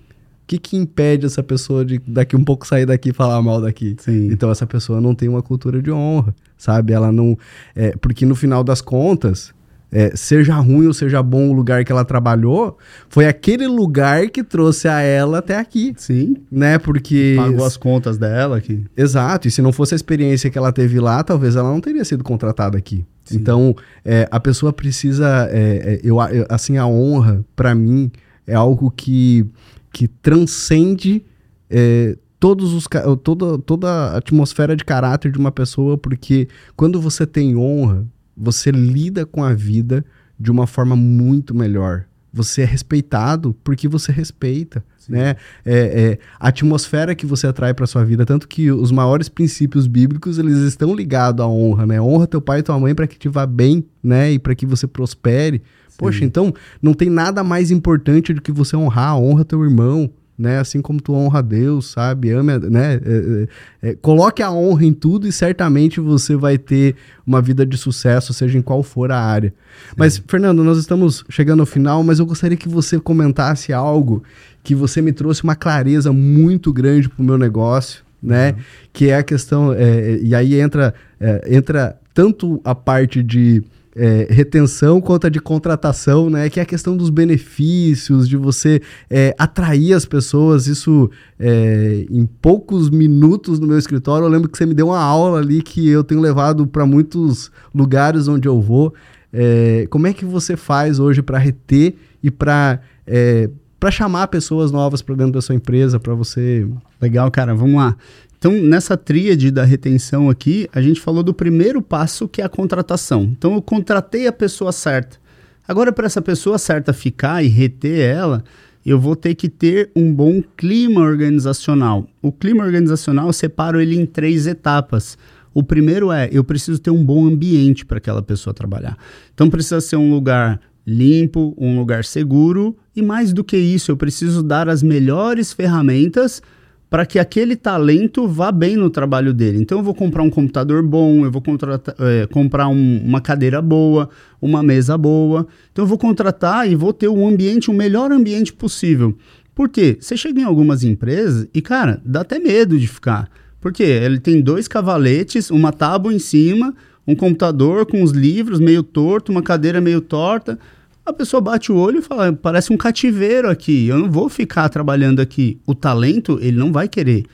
que, que impede essa pessoa de daqui um pouco sair daqui e falar mal daqui? Sim. Então, essa pessoa não tem uma cultura de honra, sabe? Ela não. É, porque no final das contas, é, seja ruim ou seja bom o lugar que ela trabalhou, foi aquele lugar que trouxe a ela até aqui. Sim. Né? Porque. Pagou as contas dela aqui. Exato. E se não fosse a experiência que ela teve lá, talvez ela não teria sido contratada aqui. Sim. Então, é, a pessoa precisa. É, é eu, eu, assim, a honra, para mim, é algo que, que transcende é, todos os, toda, toda a atmosfera de caráter de uma pessoa, porque quando você tem honra, você lida com a vida de uma forma muito melhor. Você é respeitado porque você respeita, Sim. né? É, é, a atmosfera que você atrai para sua vida, tanto que os maiores princípios bíblicos eles estão ligados à honra, né? Honra teu pai e tua mãe para que te vá bem, né? E para que você prospere. Sim. Poxa, então não tem nada mais importante do que você honrar, honra teu irmão, né? Assim como tu honra a Deus, sabe? Ame, né? É, é, é, coloque a honra em tudo e certamente você vai ter uma vida de sucesso, seja em qual for a área. Sim. Mas, Fernando, nós estamos chegando ao final, mas eu gostaria que você comentasse algo que você me trouxe uma clareza muito grande para o meu negócio, né? Uhum. Que é a questão, é, e aí entra, é, entra tanto a parte de é, retenção quanto a de contratação, né? Que é a questão dos benefícios, de você é, atrair as pessoas. Isso é, em poucos minutos no meu escritório. Eu lembro que você me deu uma aula ali que eu tenho levado para muitos lugares onde eu vou. É, como é que você faz hoje para reter e para é, para chamar pessoas novas para dentro da sua empresa, para você. Legal, cara. Vamos lá. Então, nessa tríade da retenção aqui, a gente falou do primeiro passo, que é a contratação. Então, eu contratei a pessoa certa. Agora, para essa pessoa certa ficar e reter ela, eu vou ter que ter um bom clima organizacional. O clima organizacional, eu separo ele em três etapas. O primeiro é, eu preciso ter um bom ambiente para aquela pessoa trabalhar. Então, precisa ser um lugar limpo, um lugar seguro e mais do que isso, eu preciso dar as melhores ferramentas para que aquele talento vá bem no trabalho dele. Então eu vou comprar um computador bom, eu vou é, comprar um, uma cadeira boa, uma mesa boa. Então eu vou contratar e vou ter um ambiente, o melhor ambiente possível. Por quê? Você chega em algumas empresas e, cara, dá até medo de ficar. Porque ele tem dois cavaletes, uma tábua em cima, um computador com os livros meio torto, uma cadeira meio torta a pessoa bate o olho e fala: parece um cativeiro aqui, eu não vou ficar trabalhando aqui. O talento, ele não vai querer.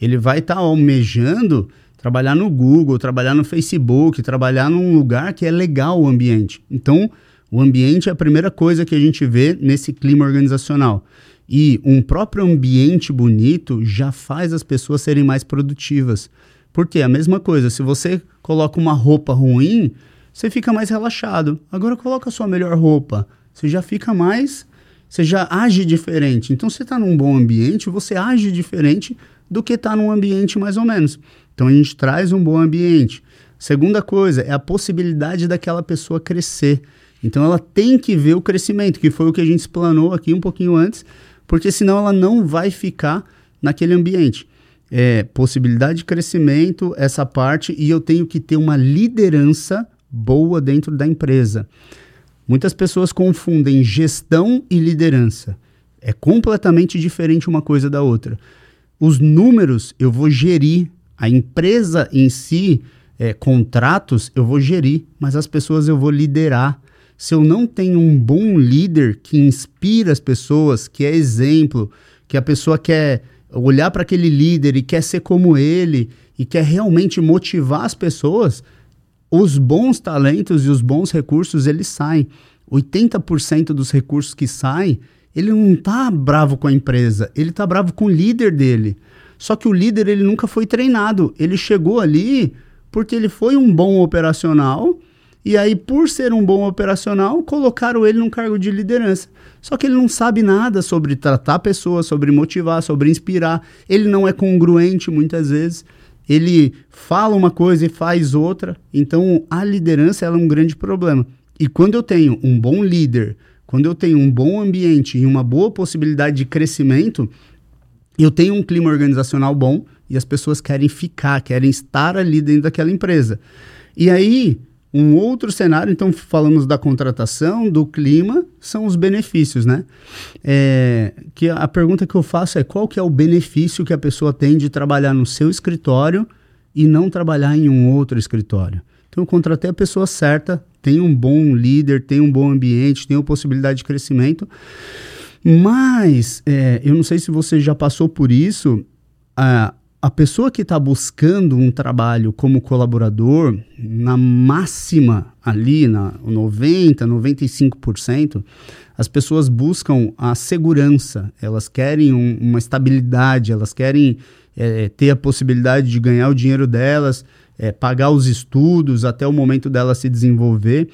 Ele vai estar tá almejando trabalhar no Google, trabalhar no Facebook, trabalhar num lugar que é legal o ambiente. Então, o ambiente é a primeira coisa que a gente vê nesse clima organizacional. E um próprio ambiente bonito já faz as pessoas serem mais produtivas. Porque é a mesma coisa, se você coloca uma roupa ruim, você fica mais relaxado. Agora coloca a sua melhor roupa, você já fica mais, você já age diferente. Então você está num bom ambiente, você age diferente do que está num ambiente mais ou menos. Então a gente traz um bom ambiente. Segunda coisa é a possibilidade daquela pessoa crescer. Então ela tem que ver o crescimento, que foi o que a gente explanou aqui um pouquinho antes, porque senão ela não vai ficar naquele ambiente. É, possibilidade de crescimento, essa parte, e eu tenho que ter uma liderança boa dentro da empresa. Muitas pessoas confundem gestão e liderança. É completamente diferente uma coisa da outra. Os números eu vou gerir, a empresa em si, é, contratos eu vou gerir, mas as pessoas eu vou liderar. Se eu não tenho um bom líder que inspira as pessoas, que é exemplo, que a pessoa quer olhar para aquele líder e quer ser como ele e quer realmente motivar as pessoas, os bons talentos e os bons recursos, eles saem. 80% dos recursos que saem, ele não tá bravo com a empresa, ele tá bravo com o líder dele. Só que o líder, ele nunca foi treinado. Ele chegou ali porque ele foi um bom operacional, e aí, por ser um bom operacional, colocaram ele num cargo de liderança. Só que ele não sabe nada sobre tratar pessoas, sobre motivar, sobre inspirar. Ele não é congruente muitas vezes ele fala uma coisa e faz outra. Então, a liderança é um grande problema. E quando eu tenho um bom líder, quando eu tenho um bom ambiente e uma boa possibilidade de crescimento, eu tenho um clima organizacional bom e as pessoas querem ficar, querem estar ali dentro daquela empresa. E aí, um outro cenário, então falamos da contratação, do clima, são os benefícios, né? É, que a pergunta que eu faço é qual que é o benefício que a pessoa tem de trabalhar no seu escritório e não trabalhar em um outro escritório. Então eu contratei a pessoa certa, tem um bom líder, tem um bom ambiente, tem uma possibilidade de crescimento, mas é, eu não sei se você já passou por isso, a pessoa que está buscando um trabalho como colaborador, na máxima ali, na 90%, 95%, as pessoas buscam a segurança, elas querem um, uma estabilidade, elas querem é, ter a possibilidade de ganhar o dinheiro delas, é, pagar os estudos até o momento dela se desenvolver.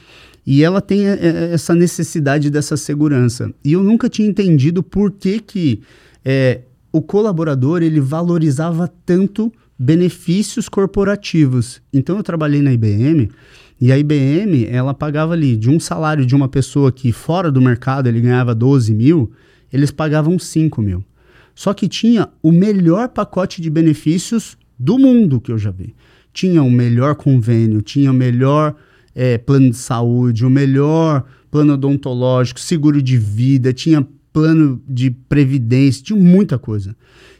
E ela tem é, é essa necessidade dessa segurança. E eu nunca tinha entendido por que, que é, o colaborador ele valorizava tanto benefícios corporativos. Então eu trabalhei na IBM e a IBM ela pagava ali de um salário de uma pessoa que fora do mercado ele ganhava 12 mil, eles pagavam 5 mil. Só que tinha o melhor pacote de benefícios do mundo que eu já vi. Tinha o melhor convênio, tinha o melhor é, plano de saúde, o melhor plano odontológico, seguro de vida, tinha plano de previdência, tinha muita coisa.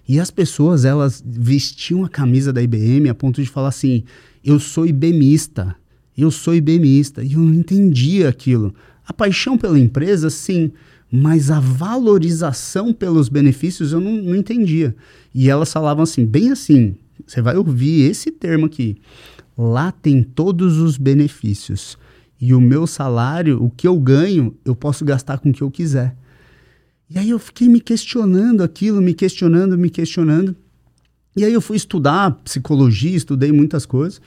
E as pessoas, elas vestiam a camisa da IBM a ponto de falar assim: eu sou IBMista, eu sou IBMista. E eu não entendia aquilo. A paixão pela empresa, sim, mas a valorização pelos benefícios eu não, não entendia. E elas falavam assim, bem assim: você vai ouvir esse termo aqui. Lá tem todos os benefícios. E o meu salário, o que eu ganho, eu posso gastar com o que eu quiser. E aí eu fiquei me questionando aquilo, me questionando, me questionando. E aí eu fui estudar psicologia, estudei muitas coisas.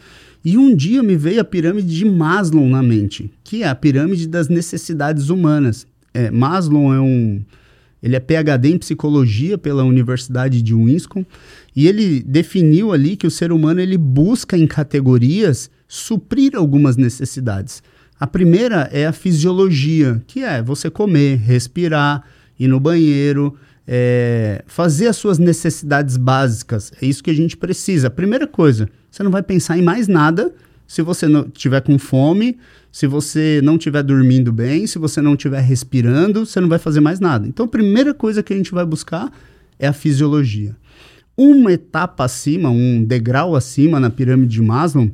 E um dia me veio a pirâmide de Maslow na mente, que é a pirâmide das necessidades humanas. É, Maslow é um, ele é PhD em psicologia pela Universidade de Wisconsin e ele definiu ali que o ser humano ele busca em categorias suprir algumas necessidades. A primeira é a fisiologia, que é você comer, respirar, ir no banheiro, é, fazer as suas necessidades básicas. É isso que a gente precisa. Primeira coisa, você não vai pensar em mais nada se você não tiver com fome, se você não estiver dormindo bem, se você não estiver respirando, você não vai fazer mais nada. Então, a primeira coisa que a gente vai buscar é a fisiologia. Uma etapa acima, um degrau acima na pirâmide de Maslow,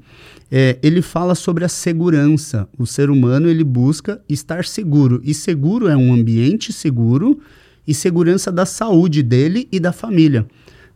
é, ele fala sobre a segurança. O ser humano ele busca estar seguro. E seguro é um ambiente seguro e segurança da saúde dele e da família.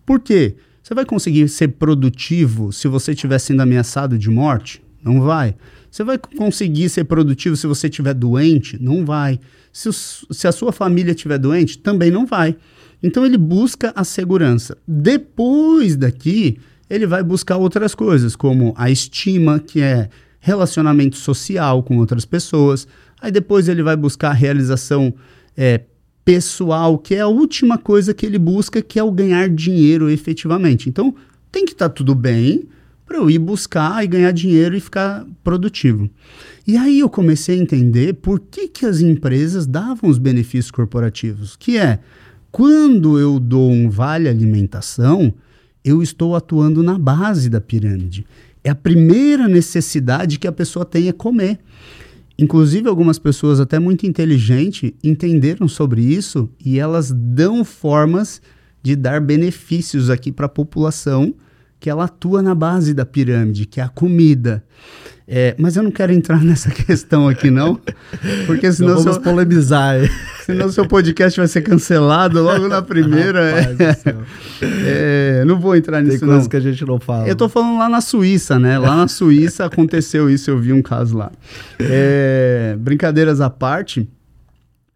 Por quê? Você vai conseguir ser produtivo se você estiver sendo ameaçado de morte? Não vai. Você vai conseguir ser produtivo se você estiver doente? Não vai. Se, se a sua família estiver doente? Também não vai. Então ele busca a segurança. Depois daqui, ele vai buscar outras coisas, como a estima, que é relacionamento social com outras pessoas. Aí depois ele vai buscar a realização é, pessoal, que é a última coisa que ele busca, que é o ganhar dinheiro efetivamente. Então tem que estar tá tudo bem para eu ir buscar e ganhar dinheiro e ficar produtivo. E aí eu comecei a entender por que, que as empresas davam os benefícios corporativos, que é quando eu dou um vale alimentação, eu estou atuando na base da pirâmide. É a primeira necessidade que a pessoa tem é comer. Inclusive, algumas pessoas, até muito inteligentes, entenderam sobre isso e elas dão formas de dar benefícios aqui para a população que ela atua na base da pirâmide, que é a comida. É, mas eu não quero entrar nessa questão aqui, não, porque senão. vamos seu, polemizar. Senão seu podcast vai ser cancelado logo na primeira. Rapaz, é, é, não vou entrar nisso, Tem coisas que a gente não fala. Eu tô falando lá na Suíça, né? Lá na Suíça aconteceu isso, eu vi um caso lá. É, brincadeiras à parte.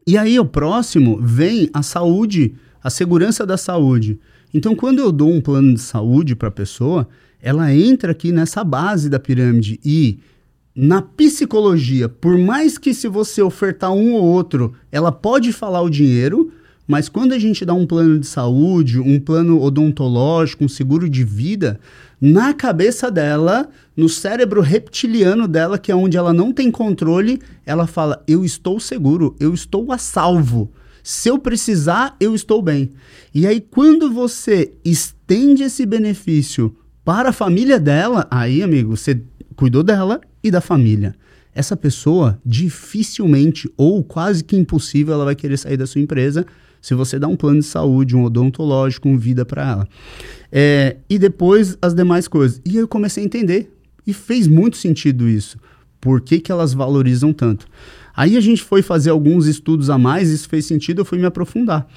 E aí, o próximo vem a saúde, a segurança da saúde. Então, quando eu dou um plano de saúde para a pessoa, ela entra aqui nessa base da pirâmide e na psicologia, por mais que se você ofertar um ou outro, ela pode falar o dinheiro, mas quando a gente dá um plano de saúde, um plano odontológico, um seguro de vida, na cabeça dela, no cérebro reptiliano dela, que é onde ela não tem controle, ela fala: Eu estou seguro, eu estou a salvo. Se eu precisar, eu estou bem. E aí, quando você estende esse benefício para a família dela, aí, amigo, você cuidou dela e da família. Essa pessoa dificilmente ou quase que impossível ela vai querer sair da sua empresa se você dá um plano de saúde, um odontológico, um vida para ela. É, e depois as demais coisas. E eu comecei a entender. E fez muito sentido isso. Por que, que elas valorizam tanto? Aí a gente foi fazer alguns estudos a mais, isso fez sentido, eu fui me aprofundar.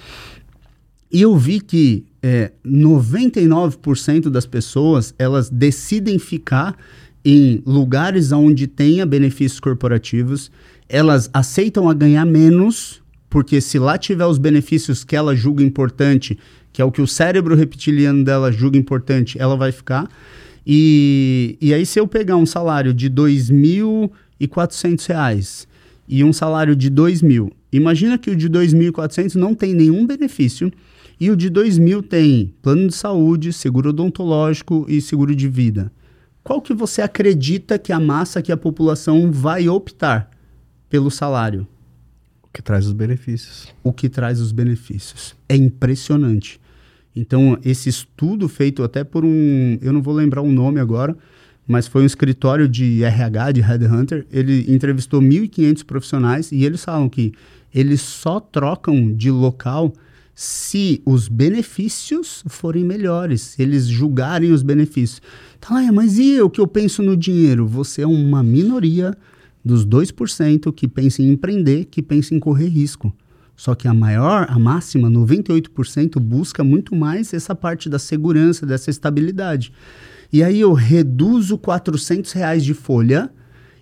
E eu vi que é, 99% das pessoas elas decidem ficar em lugares onde tenha benefícios corporativos, elas aceitam a ganhar menos, porque se lá tiver os benefícios que ela julga importante, que é o que o cérebro reptiliano dela julga importante, ela vai ficar. E, e aí, se eu pegar um salário de R$ 2.400 e um salário de 2 mil. Imagina que o de 2.400 não tem nenhum benefício e o de 2 mil tem plano de saúde, seguro odontológico e seguro de vida. Qual que você acredita que a massa, que a população vai optar pelo salário? O que traz os benefícios. O que traz os benefícios. É impressionante. Então, esse estudo feito até por um, eu não vou lembrar o nome agora, mas foi um escritório de RH, de Headhunter, ele entrevistou 1.500 profissionais e eles falam que eles só trocam de local se os benefícios forem melhores, se eles julgarem os benefícios. Tá, ah, mas e eu que eu penso no dinheiro? Você é uma minoria dos 2% que pensa em empreender, que pensa em correr risco. Só que a maior, a máxima, 98%, busca muito mais essa parte da segurança, dessa estabilidade. E aí eu reduzo 400 reais de folha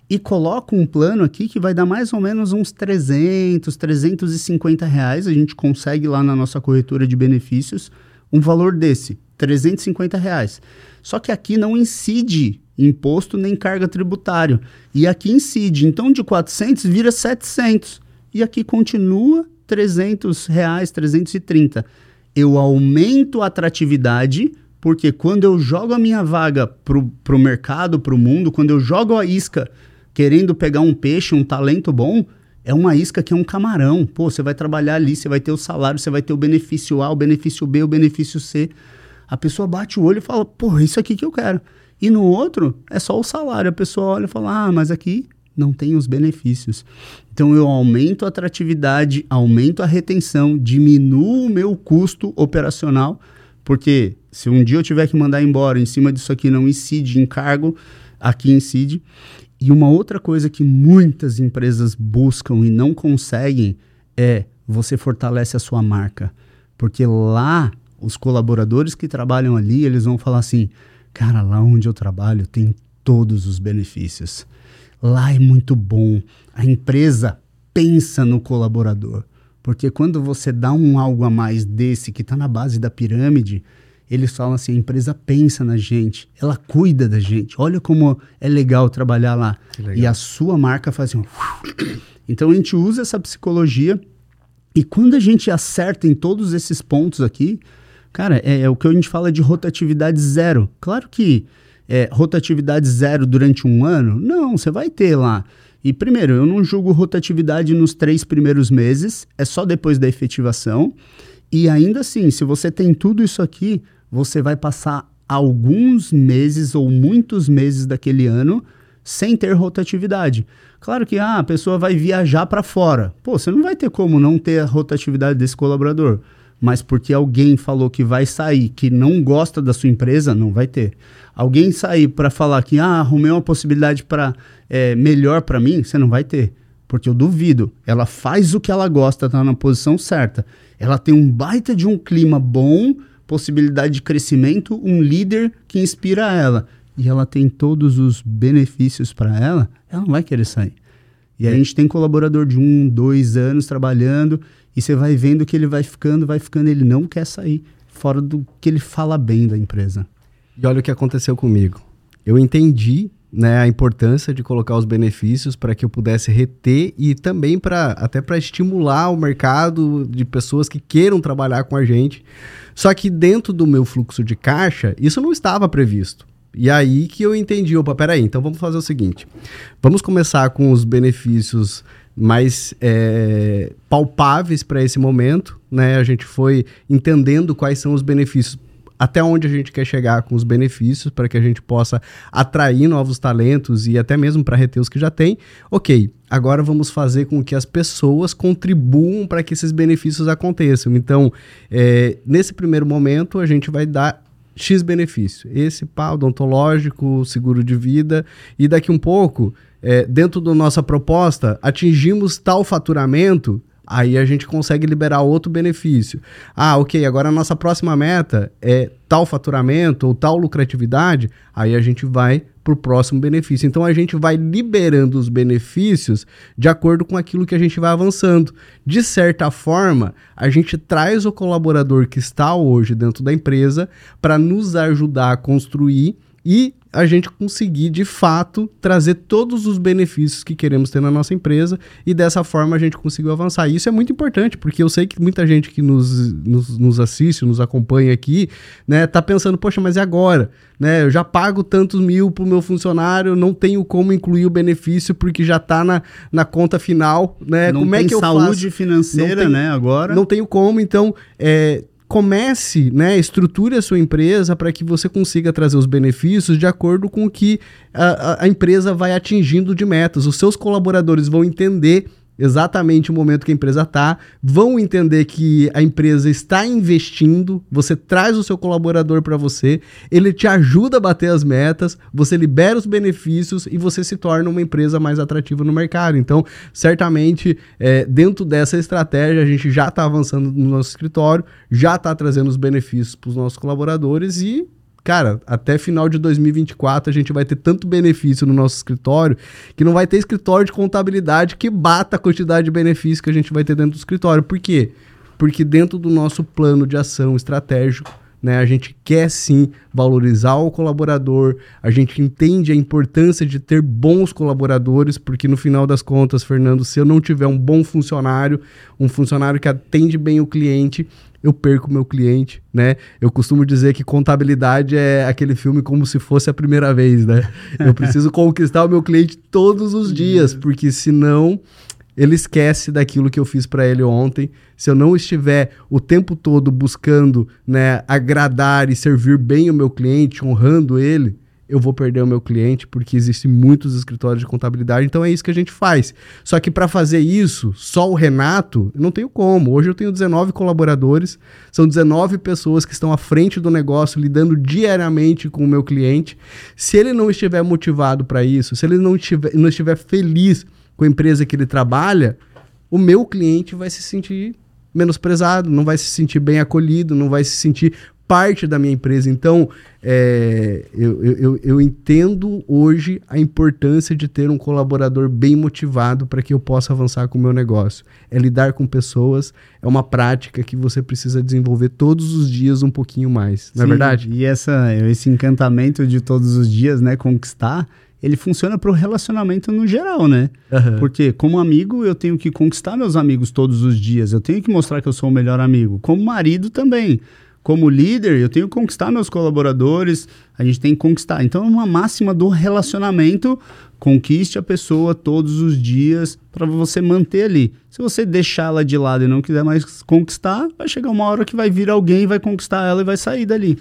e coloco um plano aqui que vai dar mais ou menos uns 300, 350 reais. A gente consegue lá na nossa corretora de benefícios um valor desse, 350 reais. Só que aqui não incide imposto nem carga tributário. E aqui incide. Então de 400 vira 700. E aqui continua 300 reais, 330. Eu aumento a atratividade, porque quando eu jogo a minha vaga pro, pro mercado, pro mundo, quando eu jogo a isca querendo pegar um peixe, um talento bom, é uma isca que é um camarão. Pô, você vai trabalhar ali, você vai ter o salário, você vai ter o benefício A, o benefício B, o benefício C. A pessoa bate o olho e fala, pô, isso aqui que eu quero. E no outro, é só o salário. A pessoa olha e fala, ah, mas aqui não tem os benefícios. Então eu aumento a atratividade, aumento a retenção, diminuo o meu custo operacional, porque se um dia eu tiver que mandar embora em cima disso aqui não incide em cargo, aqui incide. E uma outra coisa que muitas empresas buscam e não conseguem é você fortalece a sua marca. Porque lá os colaboradores que trabalham ali, eles vão falar assim: "Cara, lá onde eu trabalho tem todos os benefícios. Lá é muito bom. A empresa pensa no colaborador. Porque quando você dá um algo a mais desse que está na base da pirâmide, eles falam assim: a empresa pensa na gente, ela cuida da gente. Olha como é legal trabalhar lá. Legal. E a sua marca faz assim. Então a gente usa essa psicologia e quando a gente acerta em todos esses pontos aqui, cara, é, é o que a gente fala de rotatividade zero. Claro que é, rotatividade zero durante um ano? Não, você vai ter lá. E primeiro, eu não julgo rotatividade nos três primeiros meses, é só depois da efetivação. E ainda assim, se você tem tudo isso aqui, você vai passar alguns meses ou muitos meses daquele ano sem ter rotatividade. Claro que ah, a pessoa vai viajar para fora. Pô, você não vai ter como não ter a rotatividade desse colaborador. Mas porque alguém falou que vai sair, que não gosta da sua empresa, não vai ter alguém sair para falar que ah, arrumei uma possibilidade para é, melhor para mim, você não vai ter. Porque eu duvido. Ela faz o que ela gosta, tá na posição certa. Ela tem um baita de um clima bom, possibilidade de crescimento, um líder que inspira ela. E ela tem todos os benefícios para ela, ela não vai querer sair. E aí a gente tem colaborador de um, dois anos trabalhando, e você vai vendo que ele vai ficando, vai ficando, ele não quer sair, fora do que ele fala bem da empresa. E olha o que aconteceu comigo. Eu entendi né, a importância de colocar os benefícios para que eu pudesse reter e também para até para estimular o mercado de pessoas que queiram trabalhar com a gente. Só que dentro do meu fluxo de caixa, isso não estava previsto. E aí que eu entendi, opa, peraí, então vamos fazer o seguinte. Vamos começar com os benefícios mais é, palpáveis para esse momento, né? A gente foi entendendo quais são os benefícios até onde a gente quer chegar com os benefícios para que a gente possa atrair novos talentos e até mesmo para reter os que já tem. Ok, agora vamos fazer com que as pessoas contribuam para que esses benefícios aconteçam. Então, é, nesse primeiro momento, a gente vai dar X benefício. Esse pá, odontológico, seguro de vida, e daqui um pouco, é, dentro da nossa proposta, atingimos tal faturamento Aí a gente consegue liberar outro benefício. Ah, ok, agora a nossa próxima meta é tal faturamento ou tal lucratividade, aí a gente vai para o próximo benefício. Então a gente vai liberando os benefícios de acordo com aquilo que a gente vai avançando. De certa forma, a gente traz o colaborador que está hoje dentro da empresa para nos ajudar a construir e a gente conseguir de fato trazer todos os benefícios que queremos ter na nossa empresa e dessa forma a gente conseguiu avançar. E isso é muito importante, porque eu sei que muita gente que nos, nos, nos assiste, nos acompanha aqui, né, tá pensando, poxa, mas e agora? Né, eu já pago tantos mil pro meu funcionário, não tenho como incluir o benefício porque já tá na, na conta final, né? Não como tem é que eu saúde faço? financeira, tem, né, agora? Não tenho como, então, é, comece, né, estruture a sua empresa para que você consiga trazer os benefícios de acordo com o que a, a, empresa vai atingindo de metas. Os seus colaboradores vão entender exatamente o momento que a empresa está, vão entender que a empresa está investindo, você traz o seu colaborador para você, ele te ajuda a bater as metas, você libera os benefícios e você se torna uma empresa mais atrativa no mercado. Então, certamente, é, dentro dessa estratégia, a gente já está avançando no nosso escritório, já está trazendo os benefícios para os nossos colaboradores e cara, até final de 2024 a gente vai ter tanto benefício no nosso escritório que não vai ter escritório de contabilidade que bata a quantidade de benefícios que a gente vai ter dentro do escritório. Por quê? Porque dentro do nosso plano de ação estratégico, né, a gente quer sim valorizar o colaborador, a gente entende a importância de ter bons colaboradores, porque no final das contas, Fernando, se eu não tiver um bom funcionário, um funcionário que atende bem o cliente, eu perco meu cliente, né? Eu costumo dizer que contabilidade é aquele filme como se fosse a primeira vez, né? Eu preciso conquistar o meu cliente todos os dias, porque senão ele esquece daquilo que eu fiz para ele ontem. Se eu não estiver o tempo todo buscando, né, agradar e servir bem o meu cliente, honrando ele, eu vou perder o meu cliente, porque existem muitos escritórios de contabilidade, então é isso que a gente faz. Só que para fazer isso, só o Renato, não tenho como. Hoje eu tenho 19 colaboradores, são 19 pessoas que estão à frente do negócio, lidando diariamente com o meu cliente. Se ele não estiver motivado para isso, se ele não estiver, não estiver feliz com a empresa que ele trabalha, o meu cliente vai se sentir menosprezado, não vai se sentir bem acolhido, não vai se sentir parte da minha empresa. Então, é, eu, eu, eu entendo hoje a importância de ter um colaborador bem motivado para que eu possa avançar com o meu negócio. É lidar com pessoas, é uma prática que você precisa desenvolver todos os dias um pouquinho mais, não é verdade? E essa, esse encantamento de todos os dias, né, conquistar, ele funciona para o relacionamento no geral, né? Uhum. Porque como amigo, eu tenho que conquistar meus amigos todos os dias, eu tenho que mostrar que eu sou o melhor amigo. Como marido também como líder, eu tenho que conquistar meus colaboradores, a gente tem que conquistar. Então, é uma máxima do relacionamento, conquiste a pessoa todos os dias para você manter ali. Se você deixar ela de lado e não quiser mais conquistar, vai chegar uma hora que vai vir alguém, vai conquistar ela e vai sair dali.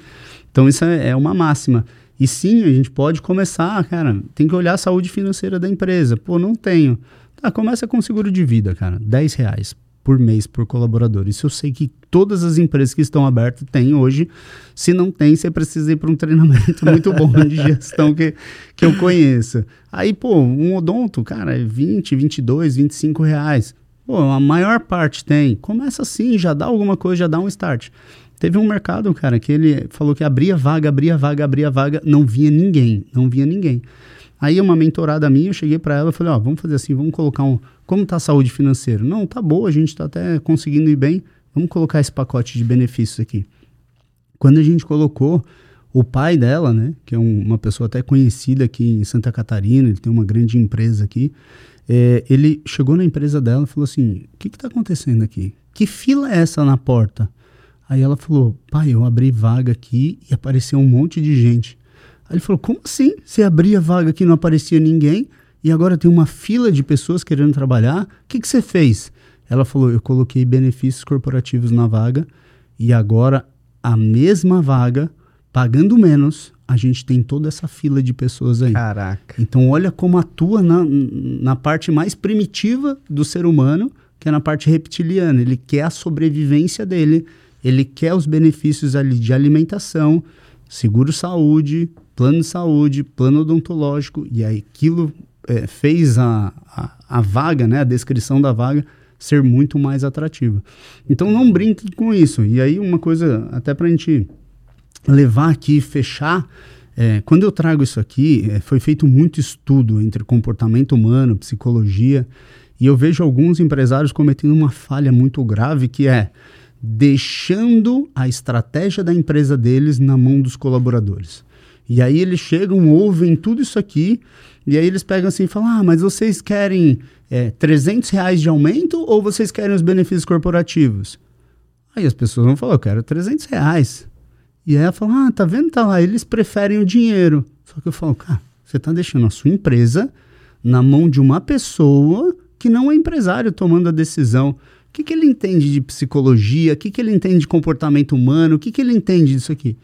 Então, isso é, é uma máxima. E sim, a gente pode começar, cara, tem que olhar a saúde financeira da empresa. Pô, não tenho. Tá, começa com seguro de vida, cara. 10 reais por mês por colaborador. Isso eu sei que todas as empresas que estão abertas têm hoje. Se não tem, você precisa ir para um treinamento muito bom de gestão que, que eu conheço. Aí, pô, um odonto, cara, é 20, 22, 25 reais. Pô, a maior parte tem. Começa assim, já dá alguma coisa, já dá um start. Teve um mercado, cara, que ele falou que abria vaga, abria vaga, abria vaga, não via ninguém, não via ninguém. Aí uma mentorada minha, eu cheguei para ela e falei, ó, vamos fazer assim, vamos colocar um, como está a saúde financeira? Não, tá boa, a gente está até conseguindo ir bem. Vamos colocar esse pacote de benefícios aqui. Quando a gente colocou o pai dela, né, que é um, uma pessoa até conhecida aqui em Santa Catarina, ele tem uma grande empresa aqui, é, ele chegou na empresa dela e falou assim: O que está acontecendo aqui? Que fila é essa na porta? Aí ela falou: Pai, eu abri vaga aqui e apareceu um monte de gente. Aí ele falou: Como assim? Você abria vaga aqui e não aparecia ninguém e agora tem uma fila de pessoas querendo trabalhar? O que, que você fez? Ela falou: Eu coloquei benefícios corporativos na vaga e agora a mesma vaga, pagando menos, a gente tem toda essa fila de pessoas aí. Caraca. Então, olha como atua na, na parte mais primitiva do ser humano, que é na parte reptiliana. Ele quer a sobrevivência dele, ele quer os benefícios ali de alimentação, seguro saúde, plano de saúde, plano odontológico, e aí aquilo é, fez a, a, a, vaga, né, a descrição da vaga, ser muito mais atrativa. Então não brinque com isso. E aí uma coisa, até para a gente levar aqui, fechar, é, quando eu trago isso aqui, é, foi feito muito estudo entre comportamento humano, psicologia, e eu vejo alguns empresários cometendo uma falha muito grave que é deixando a estratégia da empresa deles na mão dos colaboradores. E aí eles chegam, ouvem tudo isso aqui, e aí eles pegam assim e falam: Ah, mas vocês querem é, 300 reais de aumento ou vocês querem os benefícios corporativos? Aí as pessoas vão falar: Eu quero 300 reais. E aí ela fala: Ah, tá vendo? Tá lá, eles preferem o dinheiro. Só que eu falo: Cara, você está deixando a sua empresa na mão de uma pessoa que não é empresário tomando a decisão que, que ele entende de psicologia? O que, que ele entende de comportamento humano? O que, que ele entende disso aqui?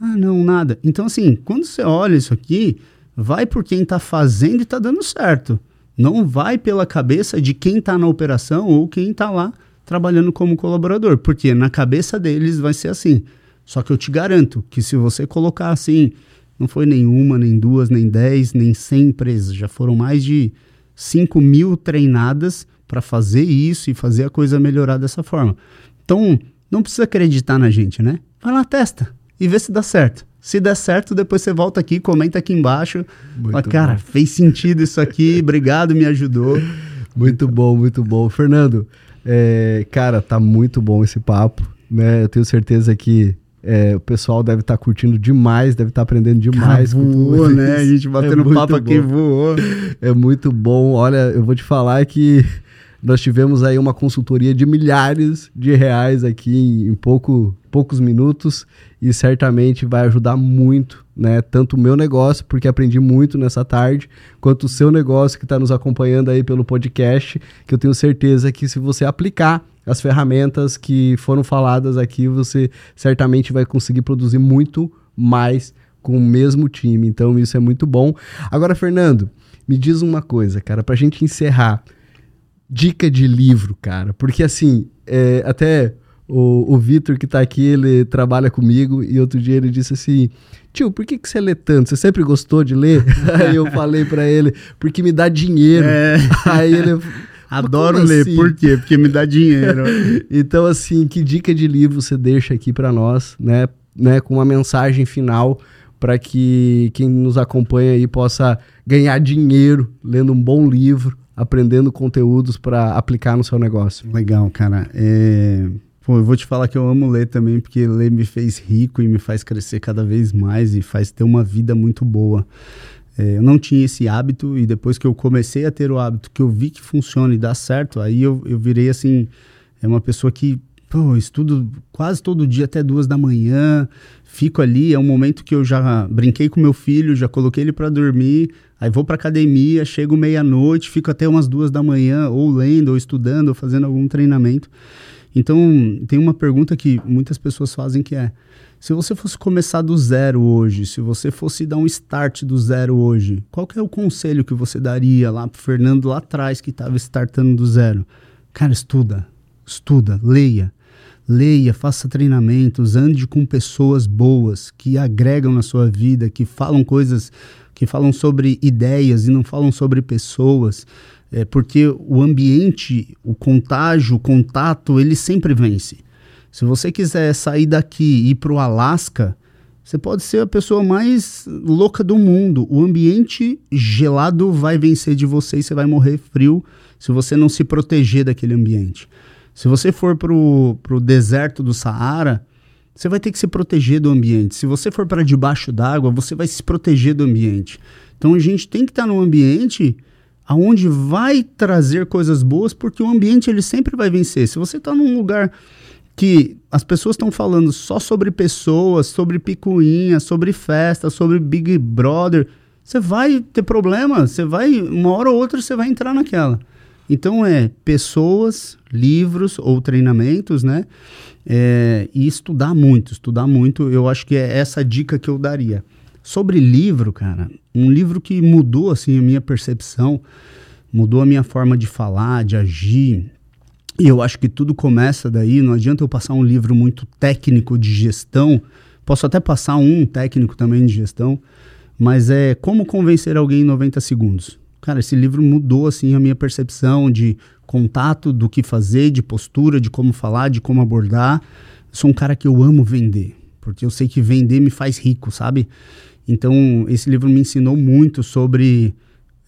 Ah, não, nada. Então, assim, quando você olha isso aqui, vai por quem está fazendo e está dando certo. Não vai pela cabeça de quem está na operação ou quem está lá trabalhando como colaborador, porque na cabeça deles vai ser assim. Só que eu te garanto que se você colocar assim, não foi nenhuma, nem duas, nem dez, nem cem empresas, já foram mais de cinco mil treinadas para fazer isso e fazer a coisa melhorar dessa forma. Então, não precisa acreditar na gente, né? Vai lá, testa e vê se dá certo. Se der certo, depois você volta aqui, comenta aqui embaixo. Fala, cara, fez sentido isso aqui, obrigado, me ajudou. Muito bom, muito bom. Fernando, é, cara, tá muito bom esse papo, né? Eu tenho certeza que é, o pessoal deve estar tá curtindo demais, deve estar tá aprendendo demais. Cara, voou, né? A gente batendo é papo aqui, voou. É muito bom. Olha, eu vou te falar que nós tivemos aí uma consultoria de milhares de reais aqui em, em pouco, poucos minutos e certamente vai ajudar muito, né? Tanto o meu negócio, porque aprendi muito nessa tarde, quanto o seu negócio que está nos acompanhando aí pelo podcast, que eu tenho certeza que se você aplicar as ferramentas que foram faladas aqui, você certamente vai conseguir produzir muito mais com o mesmo time. Então isso é muito bom. Agora, Fernando, me diz uma coisa, cara, para a gente encerrar dica de livro, cara. Porque assim, é, até o, o Vitor que tá aqui, ele trabalha comigo e outro dia ele disse assim: Tio, por que, que você lê tanto? Você sempre gostou de ler? Aí eu falei para ele: Porque me dá dinheiro. É. Aí ele. Adoro ler, assim? por quê? Porque me dá dinheiro. então, assim, que dica de livro você deixa aqui para nós, né? né? Com uma mensagem final para que quem nos acompanha aí possa ganhar dinheiro lendo um bom livro aprendendo conteúdos para aplicar no seu negócio. Legal, cara. É... Pô, eu vou te falar que eu amo ler também, porque ler me fez rico e me faz crescer cada vez mais e faz ter uma vida muito boa. É, eu não tinha esse hábito e depois que eu comecei a ter o hábito, que eu vi que funciona e dá certo, aí eu, eu virei assim, é uma pessoa que pô, estudo quase todo dia até duas da manhã, fico ali, é um momento que eu já brinquei com meu filho, já coloquei ele para dormir, aí vou para academia, chego meia-noite, fico até umas duas da manhã, ou lendo, ou estudando, ou fazendo algum treinamento. Então, tem uma pergunta que muitas pessoas fazem que é: se você fosse começar do zero hoje, se você fosse dar um start do zero hoje, qual que é o conselho que você daria lá pro Fernando lá atrás que estava startando do zero? Cara, estuda, estuda, leia leia, faça treinamentos, ande com pessoas boas que agregam na sua vida, que falam coisas, que falam sobre ideias e não falam sobre pessoas. É, porque o ambiente, o contágio, o contato, ele sempre vence. Se você quiser sair daqui e ir para o Alasca, você pode ser a pessoa mais louca do mundo. O ambiente gelado vai vencer de você e você vai morrer frio se você não se proteger daquele ambiente. Se você for para o deserto do Saara, você vai ter que se proteger do ambiente. Se você for para debaixo d'água, você vai se proteger do ambiente. Então a gente tem que estar tá num ambiente aonde vai trazer coisas boas, porque o ambiente ele sempre vai vencer. Se você está num lugar que as pessoas estão falando só sobre pessoas, sobre picuinha, sobre festa, sobre Big Brother, você vai ter problema, você vai, uma hora ou outra você vai entrar naquela. Então é pessoas, livros ou treinamentos, né? É, e estudar muito, estudar muito, eu acho que é essa dica que eu daria. Sobre livro, cara, um livro que mudou assim a minha percepção, mudou a minha forma de falar, de agir. E eu acho que tudo começa daí, não adianta eu passar um livro muito técnico de gestão, posso até passar um técnico também de gestão, mas é como convencer alguém em 90 segundos. Cara, esse livro mudou assim a minha percepção de contato, do que fazer, de postura, de como falar, de como abordar. Eu sou um cara que eu amo vender, porque eu sei que vender me faz rico, sabe? Então, esse livro me ensinou muito sobre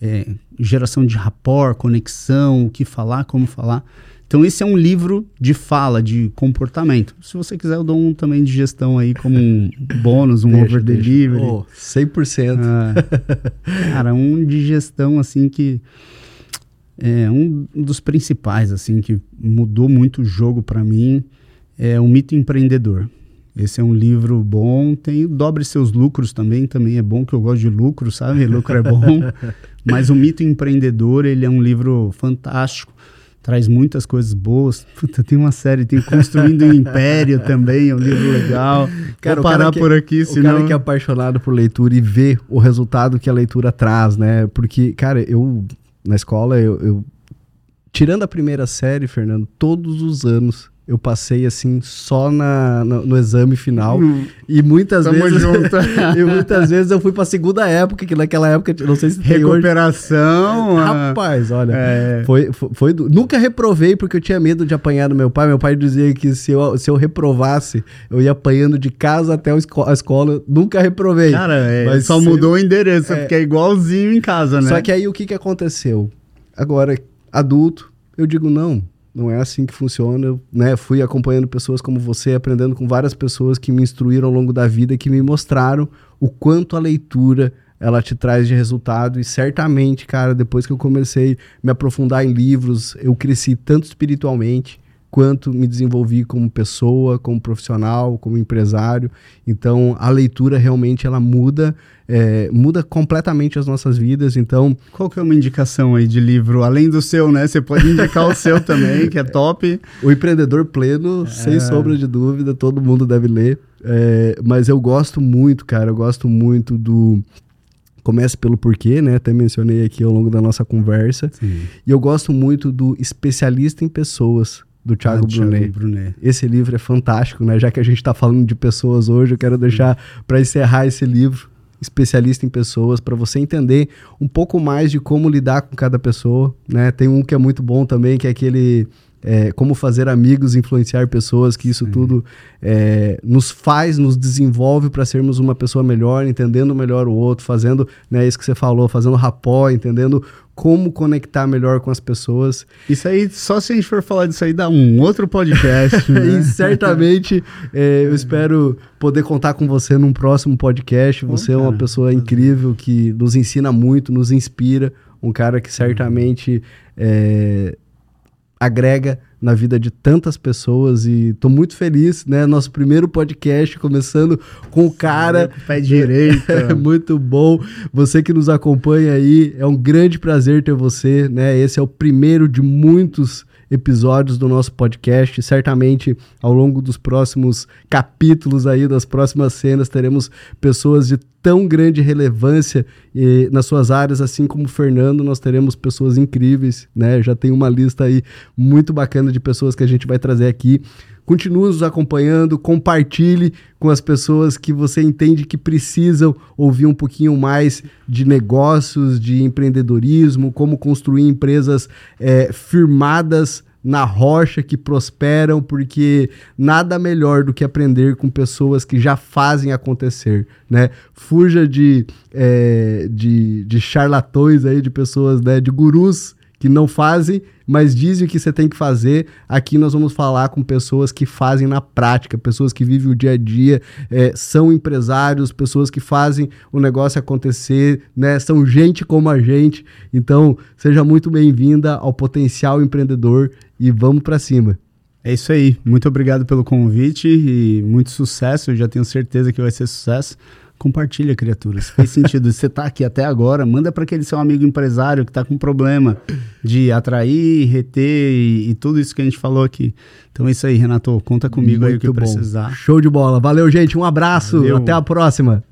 é, geração de rapport, conexão, o que falar, como falar. Então, esse é um livro de fala, de comportamento. Se você quiser, eu dou um também de gestão aí como um bônus, um over delivery. Oh, 100%. Ah, cara, um de gestão assim que é um dos principais assim que mudou muito o jogo para mim é o mito empreendedor. Esse é um livro bom, tem Dobre Seus Lucros também, também é bom, que eu gosto de lucro, sabe? Lucro é bom. Mas o Mito Empreendedor, ele é um livro fantástico traz muitas coisas boas. Puta, tem uma série, tem Construindo um Império também, é um livro legal. Cara, Vou parar por aqui, o senão... cara que é apaixonado por leitura e vê o resultado que a leitura traz, né? Porque, cara, eu, na escola, eu, eu tirando a primeira série, Fernando, todos os anos eu passei assim só na, no, no exame final. Hum, e muitas vezes e muitas vezes eu fui para segunda época que naquela época não sei se recuperação hoje. rapaz olha é. foi, foi, foi, nunca reprovei porque eu tinha medo de apanhar do meu pai. Meu pai dizia que se eu, se eu reprovasse eu ia apanhando de casa até a escola. Nunca reprovei. Cara é, mas só mudou o endereço é, porque é igualzinho em casa né? Só que aí o que que aconteceu? Agora adulto eu digo não não é assim que funciona. Eu né, fui acompanhando pessoas como você, aprendendo com várias pessoas que me instruíram ao longo da vida, que me mostraram o quanto a leitura ela te traz de resultado. E certamente, cara, depois que eu comecei a me aprofundar em livros, eu cresci tanto espiritualmente quanto me desenvolvi como pessoa, como profissional, como empresário. Então, a leitura realmente ela muda, é, muda completamente as nossas vidas. Então, qual que é uma indicação aí de livro além do seu, né? Você pode indicar o seu também, que é top. O Empreendedor Pleno, é... sem sombra de dúvida, todo mundo deve ler. É, mas eu gosto muito, cara, eu gosto muito do Comece pelo porquê, né? Até mencionei aqui ao longo da nossa conversa. Sim. E eu gosto muito do Especialista em Pessoas, do Thiago, ah, Brunet. Brunet. Esse livro é fantástico, né? Já que a gente está falando de pessoas hoje, eu quero deixar para encerrar esse livro, especialista em pessoas, para você entender um pouco mais de como lidar com cada pessoa, né? Tem um que é muito bom também, que é aquele é, como fazer amigos, influenciar pessoas, que isso Sim. tudo é, nos faz, nos desenvolve para sermos uma pessoa melhor, entendendo melhor o outro, fazendo, né, isso que você falou, fazendo rapó, entendendo como conectar melhor com as pessoas. Isso aí, só se a gente for falar disso aí, dá um outro podcast. né? e certamente é, eu espero poder contar com você num próximo podcast. Você é uma pessoa incrível que nos ensina muito, nos inspira. Um cara que certamente é, agrega na vida de tantas pessoas e tô muito feliz, né? Nosso primeiro podcast começando com o cara pé direito. É muito bom. Você que nos acompanha aí, é um grande prazer ter você, né? Esse é o primeiro de muitos episódios do nosso podcast. Certamente, ao longo dos próximos capítulos aí, das próximas cenas, teremos pessoas de tão grande relevância e, nas suas áreas, assim como o Fernando, nós teremos pessoas incríveis, né? Já tem uma lista aí muito bacana de pessoas que a gente vai trazer aqui. Continue nos acompanhando, compartilhe com as pessoas que você entende que precisam ouvir um pouquinho mais de negócios, de empreendedorismo, como construir empresas é, firmadas na rocha que prosperam, porque nada melhor do que aprender com pessoas que já fazem acontecer, né? Fuja de, é, de, de charlatões aí, de pessoas, né, de gurus que não fazem, mas dizem o que você tem que fazer. Aqui nós vamos falar com pessoas que fazem na prática, pessoas que vivem o dia a dia, é, são empresários, pessoas que fazem o negócio acontecer, né? São gente como a gente. Então, seja muito bem-vinda ao Potencial Empreendedor e vamos para cima. É isso aí. Muito obrigado pelo convite e muito sucesso. Eu já tenho certeza que vai ser sucesso. Compartilha, criaturas. Fez sentido. Você está aqui até agora, manda para aquele seu amigo empresário que está com problema de atrair, reter e, e, tudo isso que a gente falou aqui. Então é isso aí, Renato. Conta comigo Muito aí o que bom. precisar. Show de bola. Valeu, gente. Um abraço. Valeu. Até a próxima.